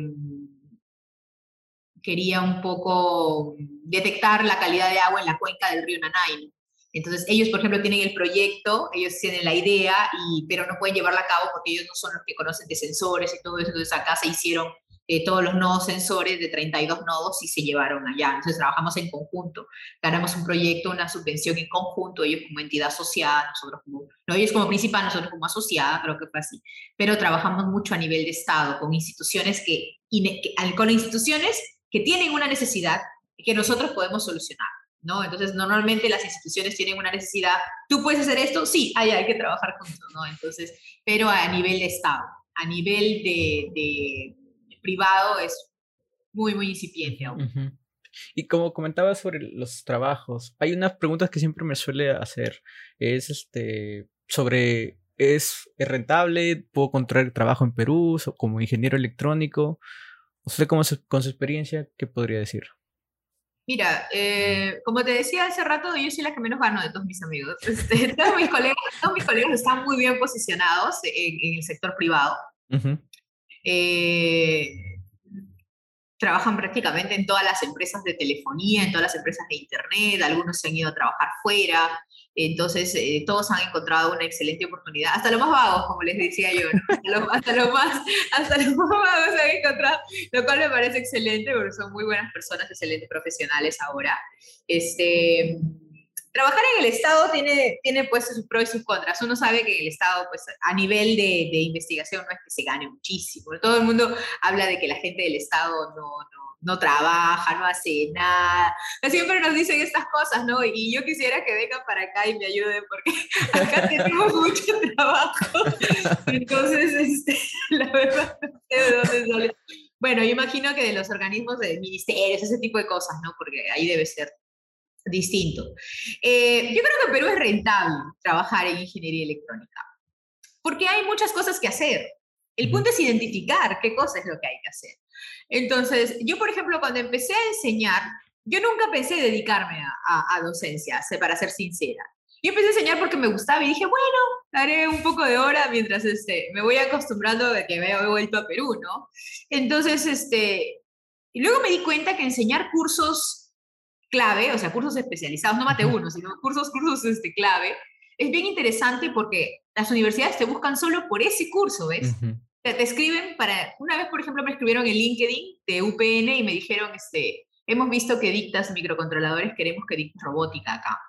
quería un poco detectar la calidad de agua en la cuenca del río Nanay. Entonces, ellos, por ejemplo, tienen el proyecto, ellos tienen la idea, y, pero no pueden llevarla a cabo porque ellos no son los que conocen de sensores y todo eso. Entonces, acá se hicieron eh, todos los nodos sensores de 32 nodos y se llevaron allá. Entonces, trabajamos en conjunto. Ganamos un proyecto, una subvención en conjunto, ellos como entidad asociada, nosotros como, no ellos como principal, nosotros como asociada, creo que fue así. Pero trabajamos mucho a nivel de Estado, con instituciones que, con instituciones que tienen una necesidad que nosotros podemos solucionar. ¿No? Entonces, normalmente las instituciones tienen una necesidad, ¿tú puedes hacer esto? Sí, hay, hay que trabajar juntos, ¿no? Entonces, pero a nivel de Estado, a nivel de, privado es muy, muy incipiente aún. Y como comentaba sobre los trabajos, hay unas preguntas que siempre me suele hacer, es este, sobre, ¿es rentable? ¿Puedo encontrar trabajo en Perú como ingeniero electrónico? ¿Usted con su experiencia, qué podría decir? Mira, eh, como te decía hace rato, yo soy la que menos gano de todos mis amigos. (laughs) Este, todos, mis colegas, todos mis colegas están muy bien posicionados en, el sector privado. eh, trabajan prácticamente en todas las empresas de telefonía, en todas las empresas de internet, algunos se han ido a trabajar fuera, entonces eh, todos han encontrado una excelente oportunidad, hasta los más vagos, como les decía yo, hasta, los, más, hasta los (laughs) más vagos han encontrado, lo cual me parece excelente porque son muy buenas personas, excelentes profesionales ahora. Este, trabajar en el Estado tiene, tiene pues sus pros y sus contras. Uno sabe que el Estado, pues a nivel de, de, investigación no es que se gane muchísimo. Todo el mundo habla de que la gente del Estado no, no, no trabaja, no hace nada. Siempre nos dicen estas cosas, ¿no? Y yo quisiera que vengan para acá y me ayuden porque (laughs) acá tenemos mucho trabajo. Entonces, este, (laughs) la verdad, no sé de dónde sale. Bueno, yo imagino que de los organismos de ministerios, ese tipo de cosas, ¿no? Porque ahí debe ser distinto. Eh, yo creo que Perú es rentable trabajar en ingeniería electrónica, porque hay muchas cosas que hacer. El punto es identificar qué cosa es lo que hay que hacer. Entonces, yo, por ejemplo, cuando empecé a enseñar, yo nunca pensé dedicarme a, a, docencia, para ser sincera. Yo empecé a enseñar porque me gustaba y dije, bueno, haré un poco de hora mientras este, me voy acostumbrando de que me he vuelto a Perú, ¿no? Entonces, este, y luego me di cuenta que enseñar cursos clave, o sea, cursos especializados, no mate uno, sino cursos, cursos este, clave, es bien interesante porque las universidades te buscan solo por ese curso, ¿ves? Te, escriben para, una vez, por ejemplo, me escribieron en LinkedIn de UPN y me dijeron, este, hemos visto que dictas microcontroladores, queremos que dictes robótica acá.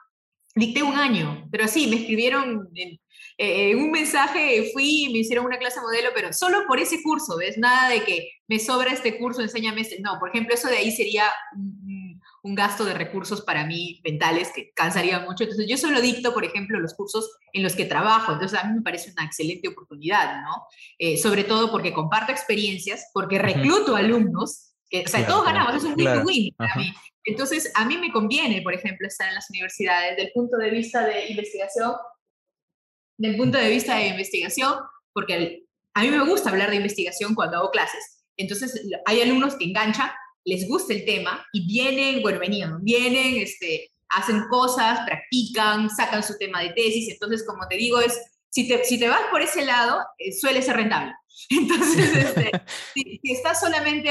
Dicté un año, pero así, me escribieron en, eh, un mensaje, fui me hicieron una clase modelo, pero solo por ese curso, ¿ves? Nada de que me sobra este curso, enséñame este. No, por ejemplo, eso de ahí sería un gasto de recursos para mí mentales que cansaría mucho. Entonces yo solo dicto, por ejemplo, los cursos en los que trabajo. Entonces a mí me parece una excelente oportunidad, ¿no? Eh, sobre todo porque comparto experiencias, porque recluto alumnos, que, o sea, todos ganamos, es un win-win para mí. Entonces a mí me conviene, por ejemplo, estar en las universidades desde el punto de vista de investigación, del punto de vista de investigación, porque a mí me gusta hablar de investigación cuando hago clases. Entonces hay alumnos que enganchan les gusta el tema y vienen, bueno, venían, vienen, este, hacen cosas, practican, sacan su tema de tesis. Entonces, como te digo, es, si te, si te vas por ese lado, eh, suele ser rentable. (laughs) Entonces, este, (laughs) si, estás solamente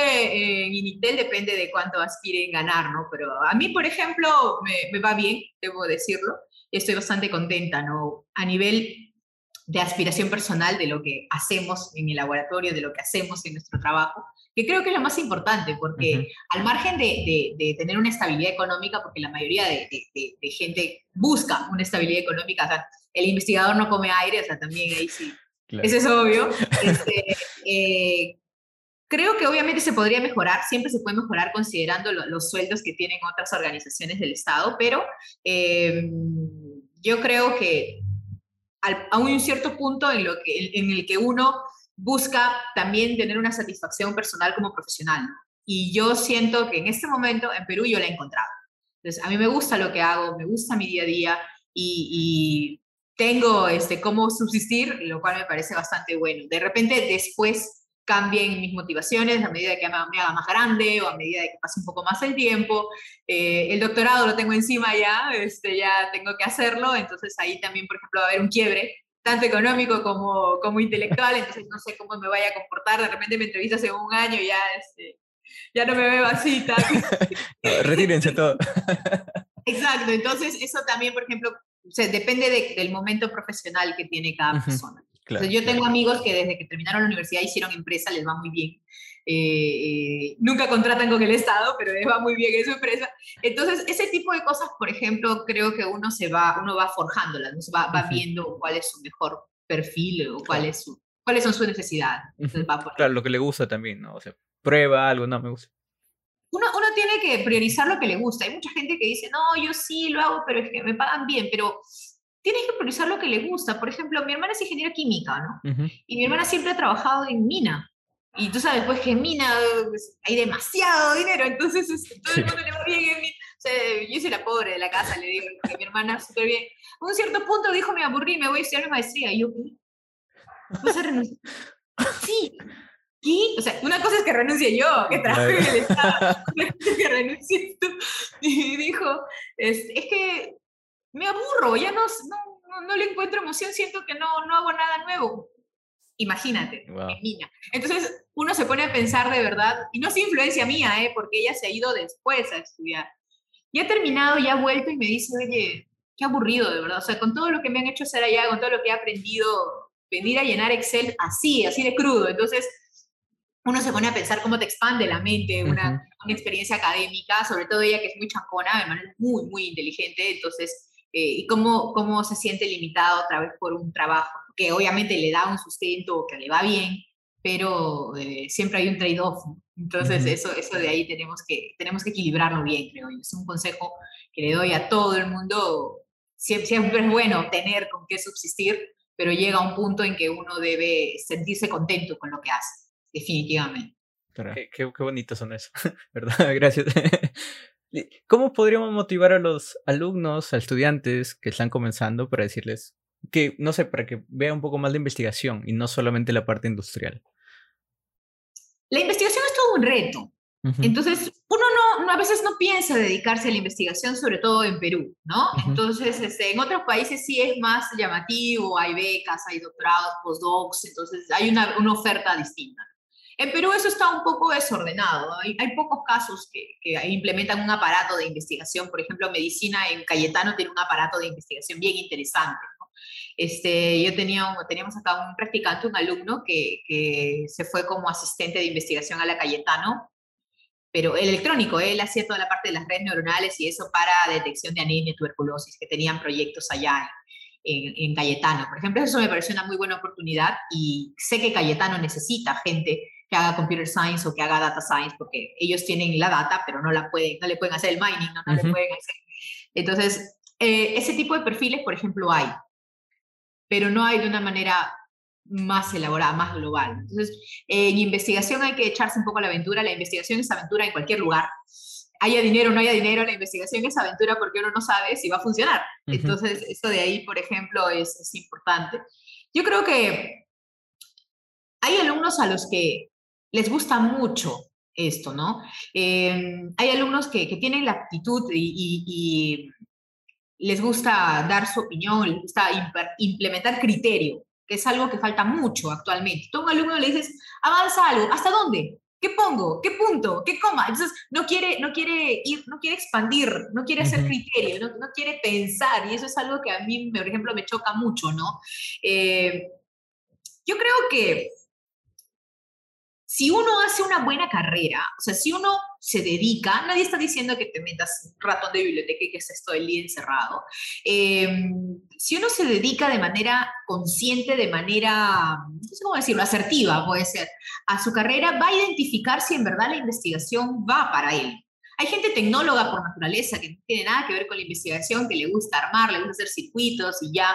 en Initel, depende de cuánto aspiren ganar, ¿no? Pero a mí, por ejemplo, me, me va bien, debo decirlo. Estoy bastante contenta, ¿no? A nivel de aspiración personal de lo que hacemos en el laboratorio, de lo que hacemos en nuestro trabajo, que creo que es lo más importante, porque al margen de, de, tener una estabilidad económica, porque la mayoría de, de, gente busca una estabilidad económica, o sea, el investigador no come aire, o sea, también ahí sí, eso es obvio. (laughs) Este, eh, creo que obviamente se podría mejorar, siempre se puede mejorar considerando los sueldos que tienen otras organizaciones del Estado, pero eh, yo creo que a un cierto punto en, lo que, en el que uno busca también tener una satisfacción personal como profesional. Y yo siento que en este momento en Perú yo la he encontrado. Entonces, a mí me gusta lo que hago, me gusta mi día a día y, tengo este, cómo subsistir, lo cual me parece bastante bueno. De repente después cambien mis motivaciones a medida que me haga más grande o a medida que pase un poco más el tiempo. Eh, el doctorado lo tengo encima ya, este, ya tengo que hacerlo, entonces ahí también, por ejemplo, va a haber un quiebre tanto económico como, como intelectual, entonces no sé cómo me vaya a comportar, de repente me entrevistas en un año y ya, este, ya no me veo así. (laughs) Retírense todo. (laughs) Exacto, entonces eso también, por ejemplo, depende del momento profesional que tiene cada persona. yo tengo amigos que desde que terminaron la universidad hicieron empresa, les va muy bien. Eh, eh, nunca contratan con el Estado, pero les va muy bien en su empresa. Entonces, ese tipo de cosas, por ejemplo, creo que uno se va, uno va forjándolas, va, va viendo cuál es su mejor perfil o cuál es su, cuáles son sus necesidades. claro, lo que le gusta también, ¿no? O sea, prueba algo, no, me gusta. uno, uno tiene que priorizar lo que le gusta. Hay mucha gente que dice, no, yo sí lo hago, pero es que me pagan bien, pero tienes que priorizar lo que le gusta. Por ejemplo, mi hermana es ingeniera química, ¿no? Y mi hermana siempre ha trabajado en mina. Y tú sabes, pues que en mina pues, hay demasiado dinero, entonces este, todo el mundo le va bien en mina. O sea, yo soy la pobre de la casa, le digo, que mi hermana súper bien. A un cierto punto dijo, me aburrí, me voy a estudiar una maestría. Y yo, ¿qué? ¿Vas a renunciar? (laughs) sí. ¿Qué? O sea, una cosa es que renuncie yo, que trabaje en el (laughs) Estado, una cosa es que renuncies tú. Y dijo, es, es que me aburro, ya no, no, no, le encuentro emoción, siento que no, no hago nada nuevo. Imagínate, niña. Entonces uno se pone a pensar de verdad, y no es influencia mía, ¿eh? porque ella se ha ido después a estudiar. Y ha terminado, ya ha vuelto y me dice, oye, qué aburrido, de verdad. O sea, con todo lo que me han hecho hacer allá, con todo lo que he aprendido, venir a llenar Excel así, así de crudo. Entonces, uno se pone a pensar cómo te expande la mente una, una experiencia académica, sobre todo ella que es muy chancona, además es muy, muy inteligente, entonces eh, y cómo, cómo se siente limitado otra vez por un trabajo que obviamente le da un sustento, que le va bien, pero eh, siempre hay un trade-off. Entonces, eso, eso de ahí tenemos que, tenemos que equilibrarlo bien, creo yo. Es un consejo que le doy a todo el mundo. Siempre, siempre es bueno tener con qué subsistir, pero llega un punto en que uno debe sentirse contento con lo que hace, definitivamente. Qué, qué, qué bonitos son eso, (laughs) ¿verdad? Gracias. (laughs) ¿Cómo podríamos motivar a los alumnos, a estudiantes que están comenzando para decirles que, no sé, para que vean un poco más de investigación y no solamente la parte industrial? La investigación es todo un reto. Entonces, uno no, a veces no piensa dedicarse a la investigación, sobre todo en Perú, ¿no? Entonces, este, en otros países sí es más llamativo, hay becas, hay doctorados, postdocs, entonces hay una, una oferta distinta. En Perú eso está un poco desordenado. Hay, pocos casos que, implementan un aparato de investigación. Por ejemplo, medicina en Cayetano tiene un aparato de investigación bien interesante. Este, yo tenía, teníamos acá un practicante, un alumno que, que, se fue como asistente de investigación a la Cayetano, pero el electrónico, él hacía toda la parte de las redes neuronales y eso para detección de anemia y tuberculosis, que tenían proyectos allá en, en, Cayetano. Por ejemplo, eso me pareció una muy buena oportunidad y sé que Cayetano necesita gente que haga computer science o que haga data science, porque ellos tienen la data, pero no, la pueden, no le pueden hacer el mining, no, no le pueden hacer. Entonces, eh, ese tipo de perfiles, por ejemplo, hay, pero no hay de una manera más elaborada, más global. Entonces, en investigación hay que echarse un poco a la aventura. La investigación es aventura en cualquier lugar. Haya dinero o no haya dinero, la investigación es aventura porque uno no sabe si va a funcionar. Entonces, eso de ahí, por ejemplo, es, es importante. Yo creo que hay alumnos a los que les gusta mucho esto, ¿no? Em, hay alumnos que, tienen la aptitud y, les gusta dar su opinión, les gusta implementar criterio, que es algo que falta mucho actualmente. Tú a un alumno le dices, avanza algo, ¿hasta dónde? ¿Qué pongo? ¿Qué punto? ¿Qué coma? Entonces, no quiere, no quiere ir, no quiere expandir, no quiere hacer criterio, no, no, quiere pensar, y eso es algo que a mí, por ejemplo, me choca mucho, ¿no? Eh, yo creo que si uno hace una buena carrera, o sea, si uno se dedica, nadie está diciendo que te metas ratón de biblioteca y que estés todo el día encerrado. Em, si uno se dedica de manera consciente, de manera, no sé cómo decirlo, asertiva, puede ser, a su carrera, va a identificar si en verdad la investigación va para él. Hay gente tecnóloga por naturaleza que no tiene nada que ver con la investigación, que le gusta armar, le gusta hacer circuitos y ya.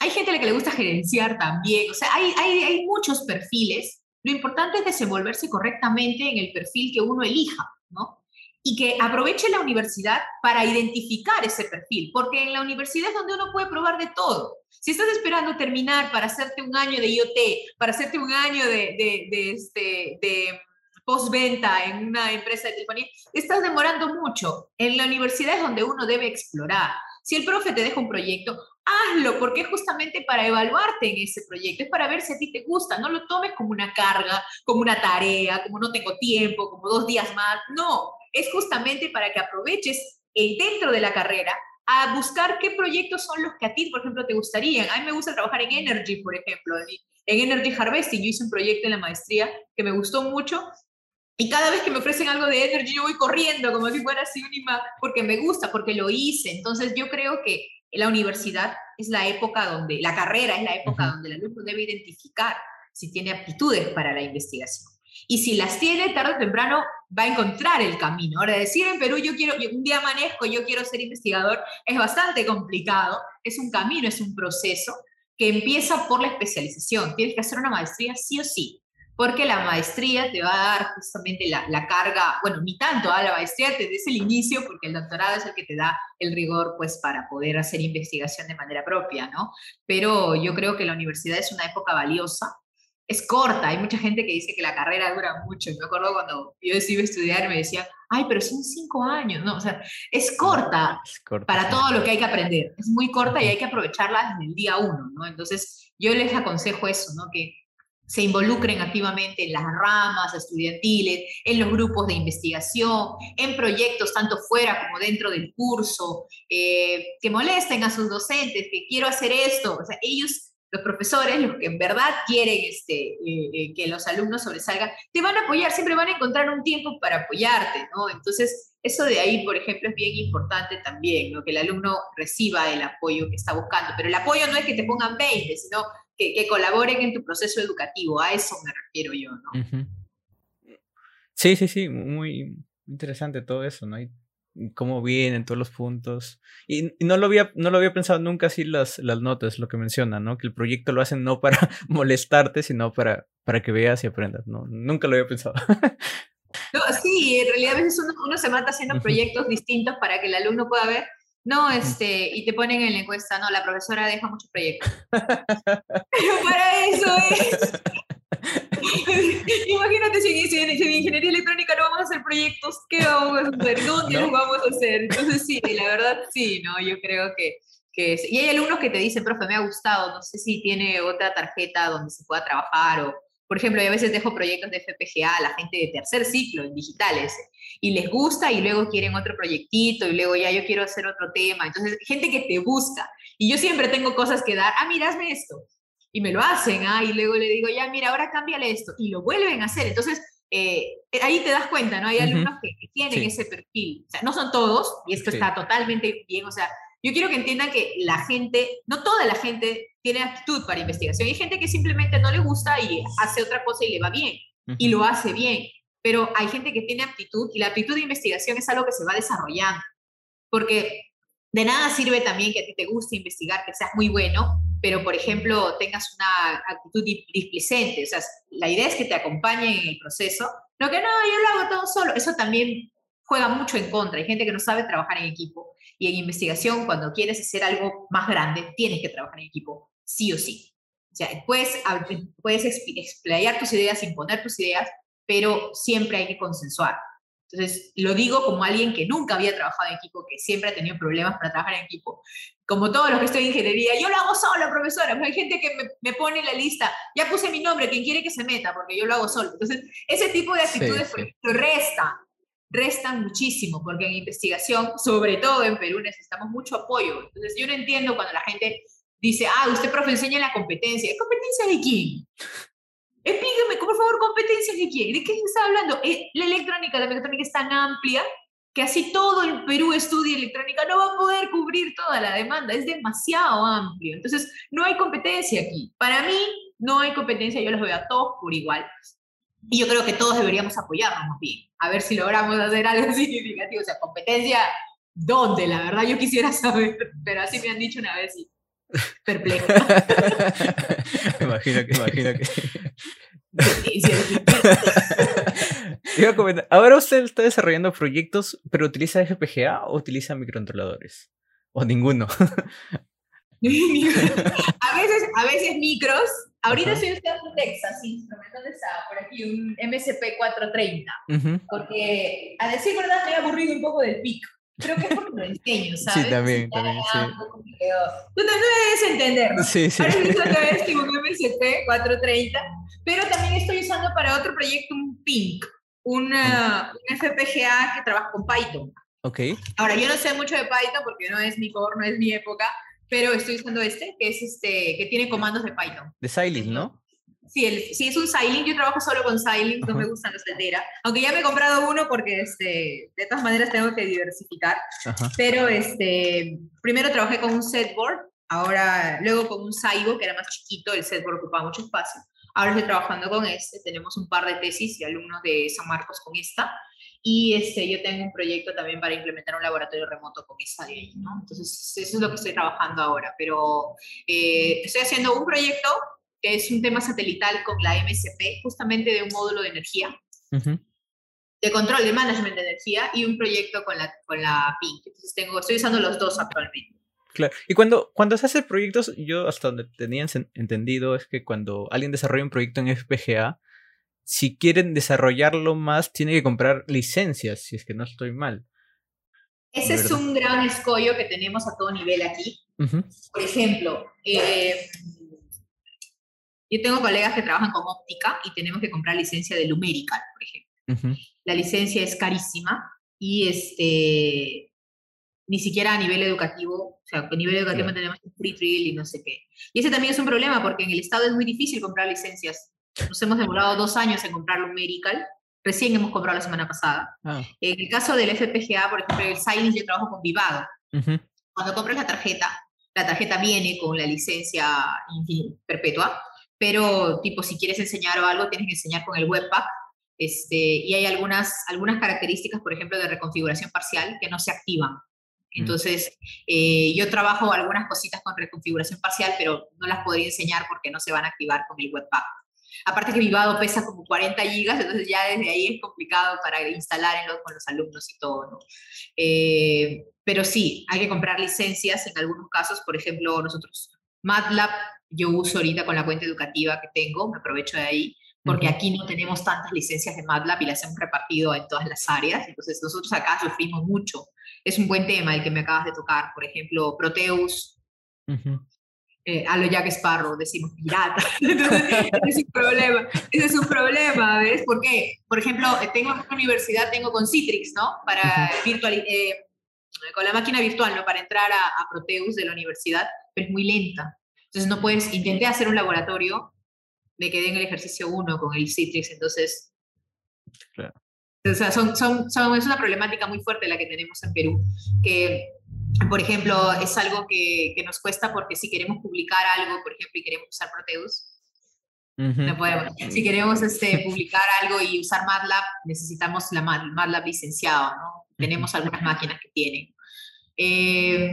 Hay gente a la que le gusta gerenciar también. O sea, hay, hay muchos perfiles lo importante es desenvolverse correctamente en el perfil que uno elija, ¿no? Y que aproveche la universidad para identificar ese perfil, porque en la universidad es donde uno puede probar de todo. Si estás esperando terminar para hacerte un año de IoT, para hacerte un año de, de, este, de postventa en una empresa de telefonía, estás demorando mucho. En la universidad es donde uno debe explorar. Si el profe te deja un proyecto, hazlo, porque es justamente para evaluarte en ese proyecto, es para ver si a ti te gusta, no lo tomes como una carga, como una tarea, como no tengo tiempo, como dos días más, no, es justamente para que aproveches el dentro de la carrera a buscar qué proyectos son los que a ti, por ejemplo, te gustarían. A mí me gusta trabajar en Energy, por ejemplo, en Energy Harvesting. Yo hice un proyecto en la maestría que me gustó mucho y cada vez que me ofrecen algo de Energy, yo voy corriendo como si fuera así un porque me gusta, porque lo hice. Entonces yo creo que la universidad es la época donde, la carrera es la época donde el alumno debe identificar si tiene aptitudes para la investigación. Y si las tiene, tarde o temprano va a encontrar el camino. Ahora, decir en Perú, yo quiero, un día manejo, yo quiero ser investigador, es bastante complicado, es un camino, es un proceso que empieza por la especialización. Tienes que hacer una maestría sí o sí, porque la maestría te va a dar justamente la, carga, bueno, ni tanto a la maestría desde el inicio, porque el doctorado es el que te da el rigor, pues, para poder hacer investigación de manera propia, ¿no? Pero yo creo que la universidad es una época valiosa es corta. Hay mucha gente que dice que la carrera dura mucho. Me acuerdo cuando yo decidí estudiar me decían, ay, pero son cinco años. No, o sea, es corta, para todo lo que hay que aprender. Es muy corta y hay que aprovecharla desde el día uno, ¿no? Entonces, yo les aconsejo eso, ¿no? Que se involucren activamente en las ramas estudiantiles, en los grupos de investigación, en proyectos tanto fuera como dentro del curso, eh, que molesten a sus docentes, que quiero hacer esto. O sea, ellos los profesores, los que en verdad quieren este, eh, eh, que los alumnos sobresalgan, te van a apoyar, siempre van a encontrar un tiempo para apoyarte, ¿no? Entonces, eso de ahí, por ejemplo, es bien importante también, ¿no? Que el alumno reciba el apoyo que está buscando, pero el apoyo no es que te pongan 20, sino que, que colaboren en tu proceso educativo, a eso me refiero yo, ¿no? Sí, sí, sí, muy interesante todo eso, ¿no? cómo vienen todos los puntos. Y, no, lo había, no lo había pensado nunca así las, las notas, lo que menciona, ¿no? Que el proyecto lo hacen no para (laughs) molestarte, sino para, para que veas y aprendas, ¿no? Nunca lo había pensado. no, sí, en realidad a veces uno, se mata haciendo proyectos distintos para que el alumno pueda ver. No, este, y te ponen en la encuesta, no, la profesora deja muchos proyectos. Pero (laughs) (laughs) para eso es. (laughs) Imagínate si, si, en ingeniería electrónica no vamos a hacer proyectos, ¿qué vamos a hacer? ¿Dónde los vamos a hacer? Entonces sí, la verdad sí, ¿no? Yo creo que, que y hay alumnos que te dicen, profe, me ha gustado, no sé si tiene otra tarjeta donde se pueda trabajar o, por ejemplo, yo a veces dejo proyectos de FPGA a la gente de tercer ciclo en digitales y les gusta y luego quieren otro proyectito y luego ya yo quiero hacer otro tema. Entonces, gente que te busca y yo siempre tengo cosas que dar. Ah, mira, hazme esto y me lo hacen, ¿ah? y luego le digo, ya, mira, ahora cámbiale esto, y lo vuelven a hacer. Entonces, eh, ahí te das cuenta, ¿no? Hay alumnos que, tienen ese perfil. O sea, no son todos, y esto está totalmente bien. O sea, yo quiero que entiendan que la gente, no toda la gente tiene actitud para investigación. Hay gente que simplemente no le gusta y hace otra cosa y le va bien, y lo hace bien. Pero hay gente que tiene aptitud, y la aptitud de investigación es algo que se va desarrollando. Porque de nada sirve también que a ti te guste investigar, que seas muy bueno, pero por ejemplo tengas una actitud displicente. O sea, la idea es que te acompañen en el proceso. Lo que no, yo lo hago todo solo. Eso también juega mucho en contra. Hay gente que no sabe trabajar en equipo. Y en investigación, cuando quieres hacer algo más grande, tienes que trabajar en equipo, sí o sí. O sea, puedes, puedes explayar tus ideas, imponer tus ideas, pero siempre hay que consensuar. Entonces, lo digo como alguien que nunca había trabajado en equipo, que siempre ha tenido problemas para trabajar en equipo. Como todos los que estoy en ingeniería, yo lo hago solo, profesora. hay gente que me, pone en la lista, ya puse mi nombre, quien quiere que se meta, porque yo lo hago solo. Entonces, ese tipo de actitudes sí, restan, restan muchísimo, porque en investigación, sobre todo en Perú, necesitamos mucho apoyo. Entonces, yo no entiendo cuando la gente dice, ah, usted, profe, enseña la competencia. ¿Es competencia de quién? Explíqueme, por favor, competencias de quién, de qué se está hablando. Eh, la electrónica, la mecatrónica es tan amplia que así todo el Perú estudie electrónica no va a poder cubrir toda la demanda, es demasiado amplio. Entonces, no hay competencia aquí. Para mí, no hay competencia, yo los veo a todos por igual. Y yo creo que todos deberíamos apoyarnos más bien, a ver si logramos hacer algo (laughs) significativo. O sea, competencia, ¿dónde? La verdad, yo quisiera saber, pero así me han dicho una vez y perplejo. (laughs) imagino que, imagino que. (laughs) Iba a comentar, ahora usted está desarrollando proyectos, pero utiliza FPGA o utiliza microcontroladores? O ninguno. a, veces, a veces micros. Ahorita estoy usando un Texas Instruments, ¿dónde está? Por aquí, un MSP 430. Porque, a decir verdad, me he aburrido un poco del pico. Creo que es porque lo enseño, ¿sabes? Sí, también, también, sí. Tú no debes entender. Sí, sí. Ahora estoy usando este, un MSP 430, pero también estoy usando para otro proyecto un PINC, una, un FPGA que trabaja con Python. Ok. Ahora, yo no sé mucho de Python porque no es mi core, no es mi época, pero estoy usando este, que es este, que tiene comandos de Python. De Xilinx, ¿no? Sí, es un Xilinx, yo trabajo solo con Xilinx, no me gustan los Altera, aunque ya me he comprado uno porque este, de todas maneras tengo que diversificar, pero este, primero trabajé con un setboard, ahora luego con un Saigo, que era más chiquito, el setboard ocupaba mucho espacio, Ahora estoy trabajando con este, tenemos un par de tesis y alumnos de San Marcos con esta, y este, yo tengo un proyecto también para implementar un laboratorio remoto con esta de ahí, ¿no? Entonces, eso es lo que estoy trabajando ahora, pero eh, estoy haciendo un proyecto que es un tema satelital con la MSP, justamente de un módulo de energía, de control de management de energía, y un proyecto con la, con la PINC. Entonces, tengo, estoy usando los dos actualmente. Claro. Y cuando, cuando se hace proyectos, yo hasta donde tenía entendido es que cuando alguien desarrolla un proyecto en FPGA, si quieren desarrollarlo más, tiene que comprar licencias, si es que no estoy mal. Ese es un gran escollo que tenemos a todo nivel aquí. Por ejemplo, eh, yo tengo colegas que trabajan con óptica y tenemos que comprar licencia de Lumerical, por ejemplo. La licencia es carísima y este, ni siquiera a nivel educativo, o sea, a nivel educativo tenemos free trial y no sé qué. Y ese también es un problema porque en el Estado es muy difícil comprar licencias. Nos hemos demorado dos años en comprarlo un medical, recién hemos comprado la semana pasada. Ah. En el caso del FPGA, por ejemplo, el Silence, yo trabajo con Vivado. Cuando compras la tarjeta, la tarjeta viene con la licencia perpetua, pero tipo, si quieres enseñar o algo, tienes que enseñar con el webpack. Este, y hay algunas, algunas características, por ejemplo, de reconfiguración parcial que no se activan. Entonces, eh, yo trabajo algunas cositas con reconfiguración parcial, pero no las podría enseñar porque no se van a activar con el Webpack. Aparte que Vivado pesa como 40 gigas, entonces ya desde ahí es complicado para instalar con los alumnos y todo, ¿no? Eh, pero sí, hay que comprar licencias en algunos casos, por ejemplo, nosotros, MATLAB, yo uso ahorita con la cuenta educativa que tengo, me aprovecho de ahí, porque aquí no tenemos tantas licencias de MATLAB y las hemos repartido en todas las áreas, entonces nosotros acá sufrimos mucho. Es un buen tema el que me acabas de tocar. Por ejemplo, Proteus, eh, a lo Jack Sparrow, decimos pirata. (laughs) ese es un problema. Ese es un problema, ¿ves? ¿Por qué? Por ejemplo, eh, tengo una universidad, tengo con Citrix, ¿no? Para virtual, eh, con la máquina virtual, ¿no? Para entrar a, a, Proteus de la universidad, pero es muy lenta. Entonces no puedes, intenté hacer un laboratorio, me quedé en el ejercicio 1 con el Citrix, entonces claro. O sea, son, son, son, es una problemática muy fuerte la que tenemos en Perú, que, por ejemplo, es algo que, que nos cuesta porque si queremos publicar algo, por ejemplo, y queremos usar Proteus, no podemos. Si queremos este, publicar algo y usar MATLAB, necesitamos la MATLAB licenciado, ¿no? Tenemos algunas máquinas que tienen. Eh,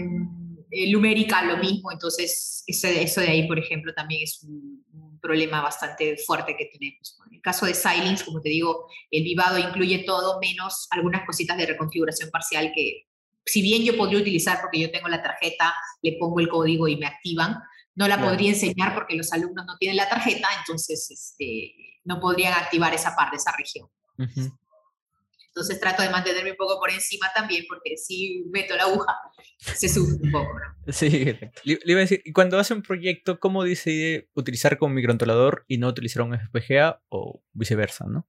Lumérica lo mismo, entonces eso, eso, de ahí, por ejemplo, también es un, problema bastante fuerte que tenemos. En el caso de Silence, como te digo, el vivado incluye todo menos algunas cositas de reconfiguración parcial que, si bien yo podría utilizar porque yo tengo la tarjeta, le pongo el código y me activan, no la podría enseñar porque los alumnos no tienen la tarjeta, entonces este, no podrían activar esa parte, esa región. Entonces trato de mantenerme un poco por encima también, porque si meto la aguja, se sufre un poco. ¿no? Sí, le, iba a decir, y cuando hace un proyecto, ¿cómo decide utilizar como microcontrolador y no utilizar un FPGA o viceversa, no?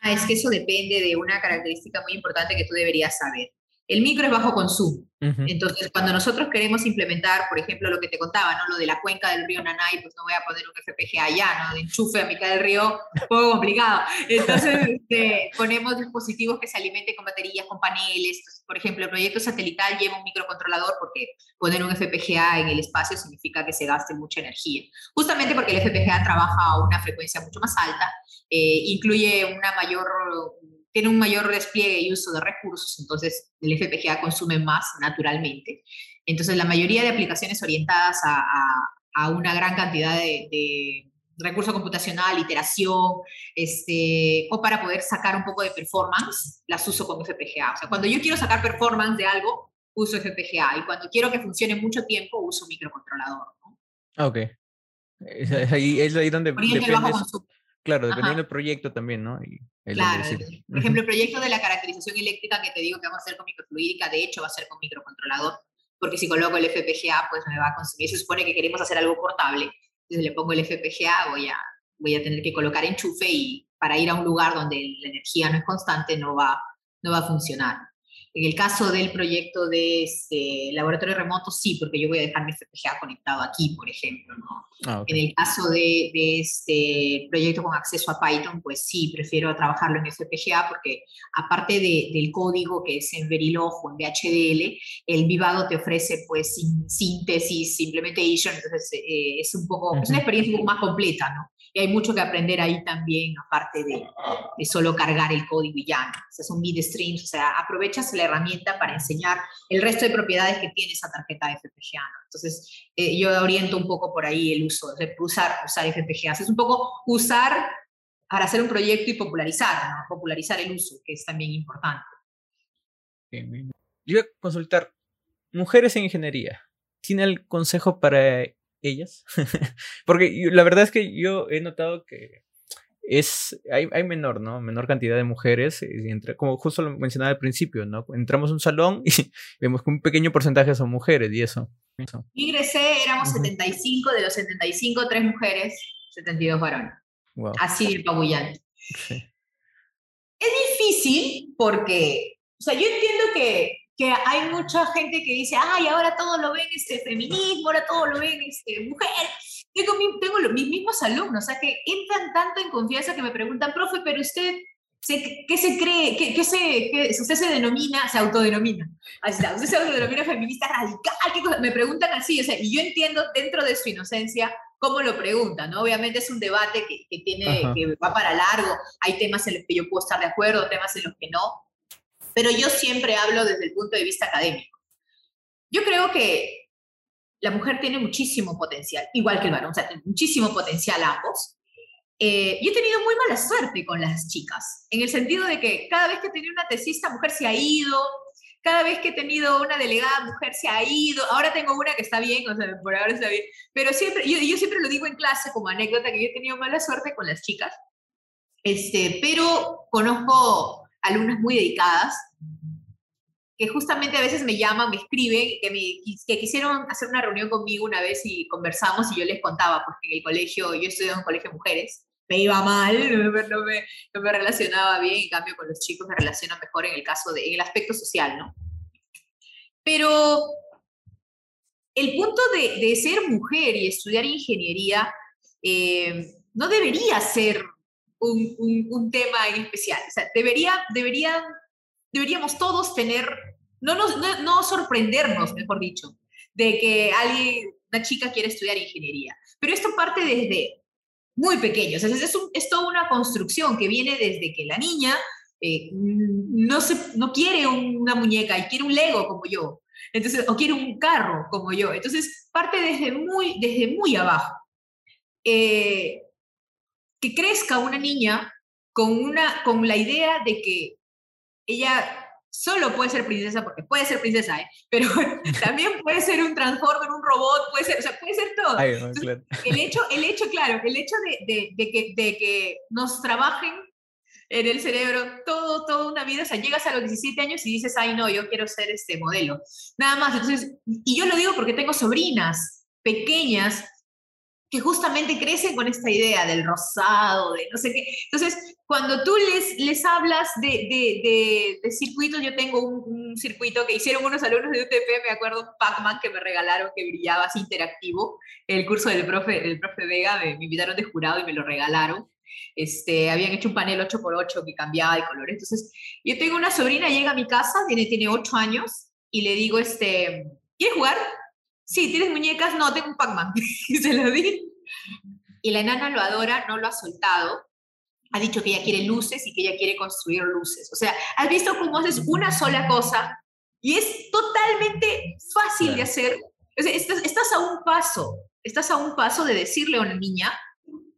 Ah, es que eso depende de una característica muy importante que tú deberías saber. El micro es bajo consumo. Entonces, cuando nosotros queremos implementar, por ejemplo, lo que te contaba, ¿no? Lo de la cuenca del río Nanay, pues no voy a poner un FPGA allá, ¿no? De enchufe a mitad del río, un poco complicado. Entonces, (laughs) este, ponemos dispositivos que se alimenten con baterías, con paneles. por ejemplo, el proyecto satelital lleva un microcontrolador porque poner un FPGA en el espacio significa que se gaste mucha energía. Justamente porque el FPGA trabaja a una frecuencia mucho más alta, eh, incluye una mayor tiene un mayor despliegue y uso de recursos, entonces el FPGA consume más naturalmente. Entonces la mayoría de aplicaciones orientadas a, a, una gran cantidad de, de recurso computacional, iteración, este, o para poder sacar un poco de performance, las uso con FPGA. O sea, cuando yo quiero sacar performance de algo, uso FPGA, y cuando quiero que funcione mucho tiempo, uso microcontrolador. ¿no? Ok. Es, ahí, es ahí donde... Claro, dependiendo del proyecto también, ¿no? claro, por ejemplo, el proyecto de la caracterización eléctrica que te digo que vamos a hacer con microfluídica, de hecho va a ser con microcontrolador, porque si coloco el FPGA, pues me va a consumir. Se supone que queremos hacer algo portable, entonces le pongo el FPGA, voy a, voy a tener que colocar enchufe y para ir a un lugar donde la energía no es constante no va, no va a funcionar. En el caso del proyecto de este laboratorio remoto, sí, porque yo voy a dejar mi FPGA conectado aquí, por ejemplo. ¿no? Ah, en el caso de, de, este proyecto con acceso a Python, pues sí, prefiero trabajarlo en FPGA porque aparte de, del código que es en Verilog o en VHDL, el Vivado te ofrece pues síntesis, implementation, entonces eh, es un poco, es una experiencia un poco más completa, ¿no? Y hay mucho que aprender ahí también, aparte de, de solo cargar el código y ya. O sea, son streams, o sea, aprovechas la herramienta para enseñar el resto de propiedades que tiene esa tarjeta de FPGA. Entonces, eh, yo oriento un poco por ahí el uso, de usar, usar FPGA. Es un poco usar para hacer un proyecto y popularizar, ¿no? popularizar el uso, que es también importante. Yo voy a consultar, mujeres en ingeniería, ¿tiene el consejo para ellas? (laughs) Porque la verdad es que yo he notado que es hay, hay, menor, ¿no? Menor cantidad de mujeres, entre, como justo lo mencionaba al principio, ¿no? Entramos a un salón (laughs) y vemos que un pequeño porcentaje son mujeres y eso. Ingresé, éramos 75, de los 75, tres mujeres, 72 varones. Así de pabullante. Es difícil porque, o sea, yo entiendo que que hay mucha gente que dice, ay, ahora todo lo ven este feminismo, ahora todo lo ven este, mujer. Tengo, tengo los, mis mismos alumnos, o sea, que entran tanto en confianza que me preguntan, profe, pero usted, ¿qué se cree? ¿Qué, qué se, qué, usted se denomina, se autodenomina? Así está, usted se autodenomina feminista radical, ¿qué cosa? Me preguntan así, o sea, y yo entiendo dentro de su inocencia cómo lo preguntan, ¿no? Obviamente es un debate que, que tiene, que va para largo, hay temas en los que yo puedo estar de acuerdo, temas en los que no, pero yo siempre hablo desde el punto de vista académico. Yo creo que la mujer tiene muchísimo potencial, igual que el varón, o sea, muchísimo potencial ambos. Eh, yo he tenido muy mala suerte con las chicas, en el sentido de que cada vez que he tenido una tesista, mujer se ha ido, cada vez que he tenido una delegada mujer se ha ido, ahora tengo una que está bien, o sea, por ahora está bien, pero siempre, yo, yo siempre lo digo en clase como anécdota que yo he tenido mala suerte con las chicas, este, pero conozco alumnas muy dedicadas, que justamente a veces me llaman, me escriben, que, me, que quisieron hacer una reunión conmigo una vez y conversamos y yo les contaba, porque en el colegio, yo estudié en un colegio de mujeres, me iba mal, (laughs) no me, no me, relacionaba bien, en cambio con los chicos me relaciono mejor en el caso de, el aspecto social, ¿no? Pero el punto de, de ser mujer y estudiar ingeniería eh, no debería ser un, tema en especial. O sea, debería, deberían, deberíamos todos tener, no, no, sorprendernos, mejor dicho, de que alguien, una chica quiere estudiar ingeniería. Pero esto parte desde muy pequeño. O sea, es, es toda una construcción que viene desde que la niña eh, no, se, no quiere una muñeca y quiere un Lego como yo. Entonces, o quiere un carro como yo. Entonces, parte desde muy, desde muy abajo. Eh, que crezca una niña con, una, con la idea de que ella solo puede ser princesa, porque puede ser princesa, ¿eh? pero (laughs) también puede ser un transformer, un robot, puede ser, o sea, puede ser todo. el, hecho, el hecho, claro, el hecho de, de, que, de que nos trabajen en el cerebro todo, toda una vida, o sea, llegas a los 17 años y dices, ay, no, yo quiero ser este modelo. Nada más, entonces, y yo lo digo porque tengo sobrinas pequeñas que justamente crecen con esta idea del rosado, de no sé qué. Entonces, cuando tú les, les hablas de, de, de, circuitos, yo tengo un, circuito que hicieron unos alumnos de UTP, me acuerdo, Pac-Man, que me regalaron, que brillaba así interactivo, el curso del profe, del profe Vega, me, invitaron de jurado y me lo regalaron. Este, habían hecho un panel 8x8 que cambiaba de colores. Entonces, yo tengo una sobrina, llega a mi casa, tiene, tiene 8 años, y le digo, este, ¿quieres jugar? Sí, ¿tienes muñecas? No, tengo un Pac-Man. (laughs) y se lo di. Y la enana lo adora, no lo ha soltado. Ha dicho que ella quiere luces y que ella quiere construir luces. O sea, has visto cómo haces una sola cosa y es totalmente fácil de hacer. O sea, estás, estás a un paso, estás a un paso de decirle a una niña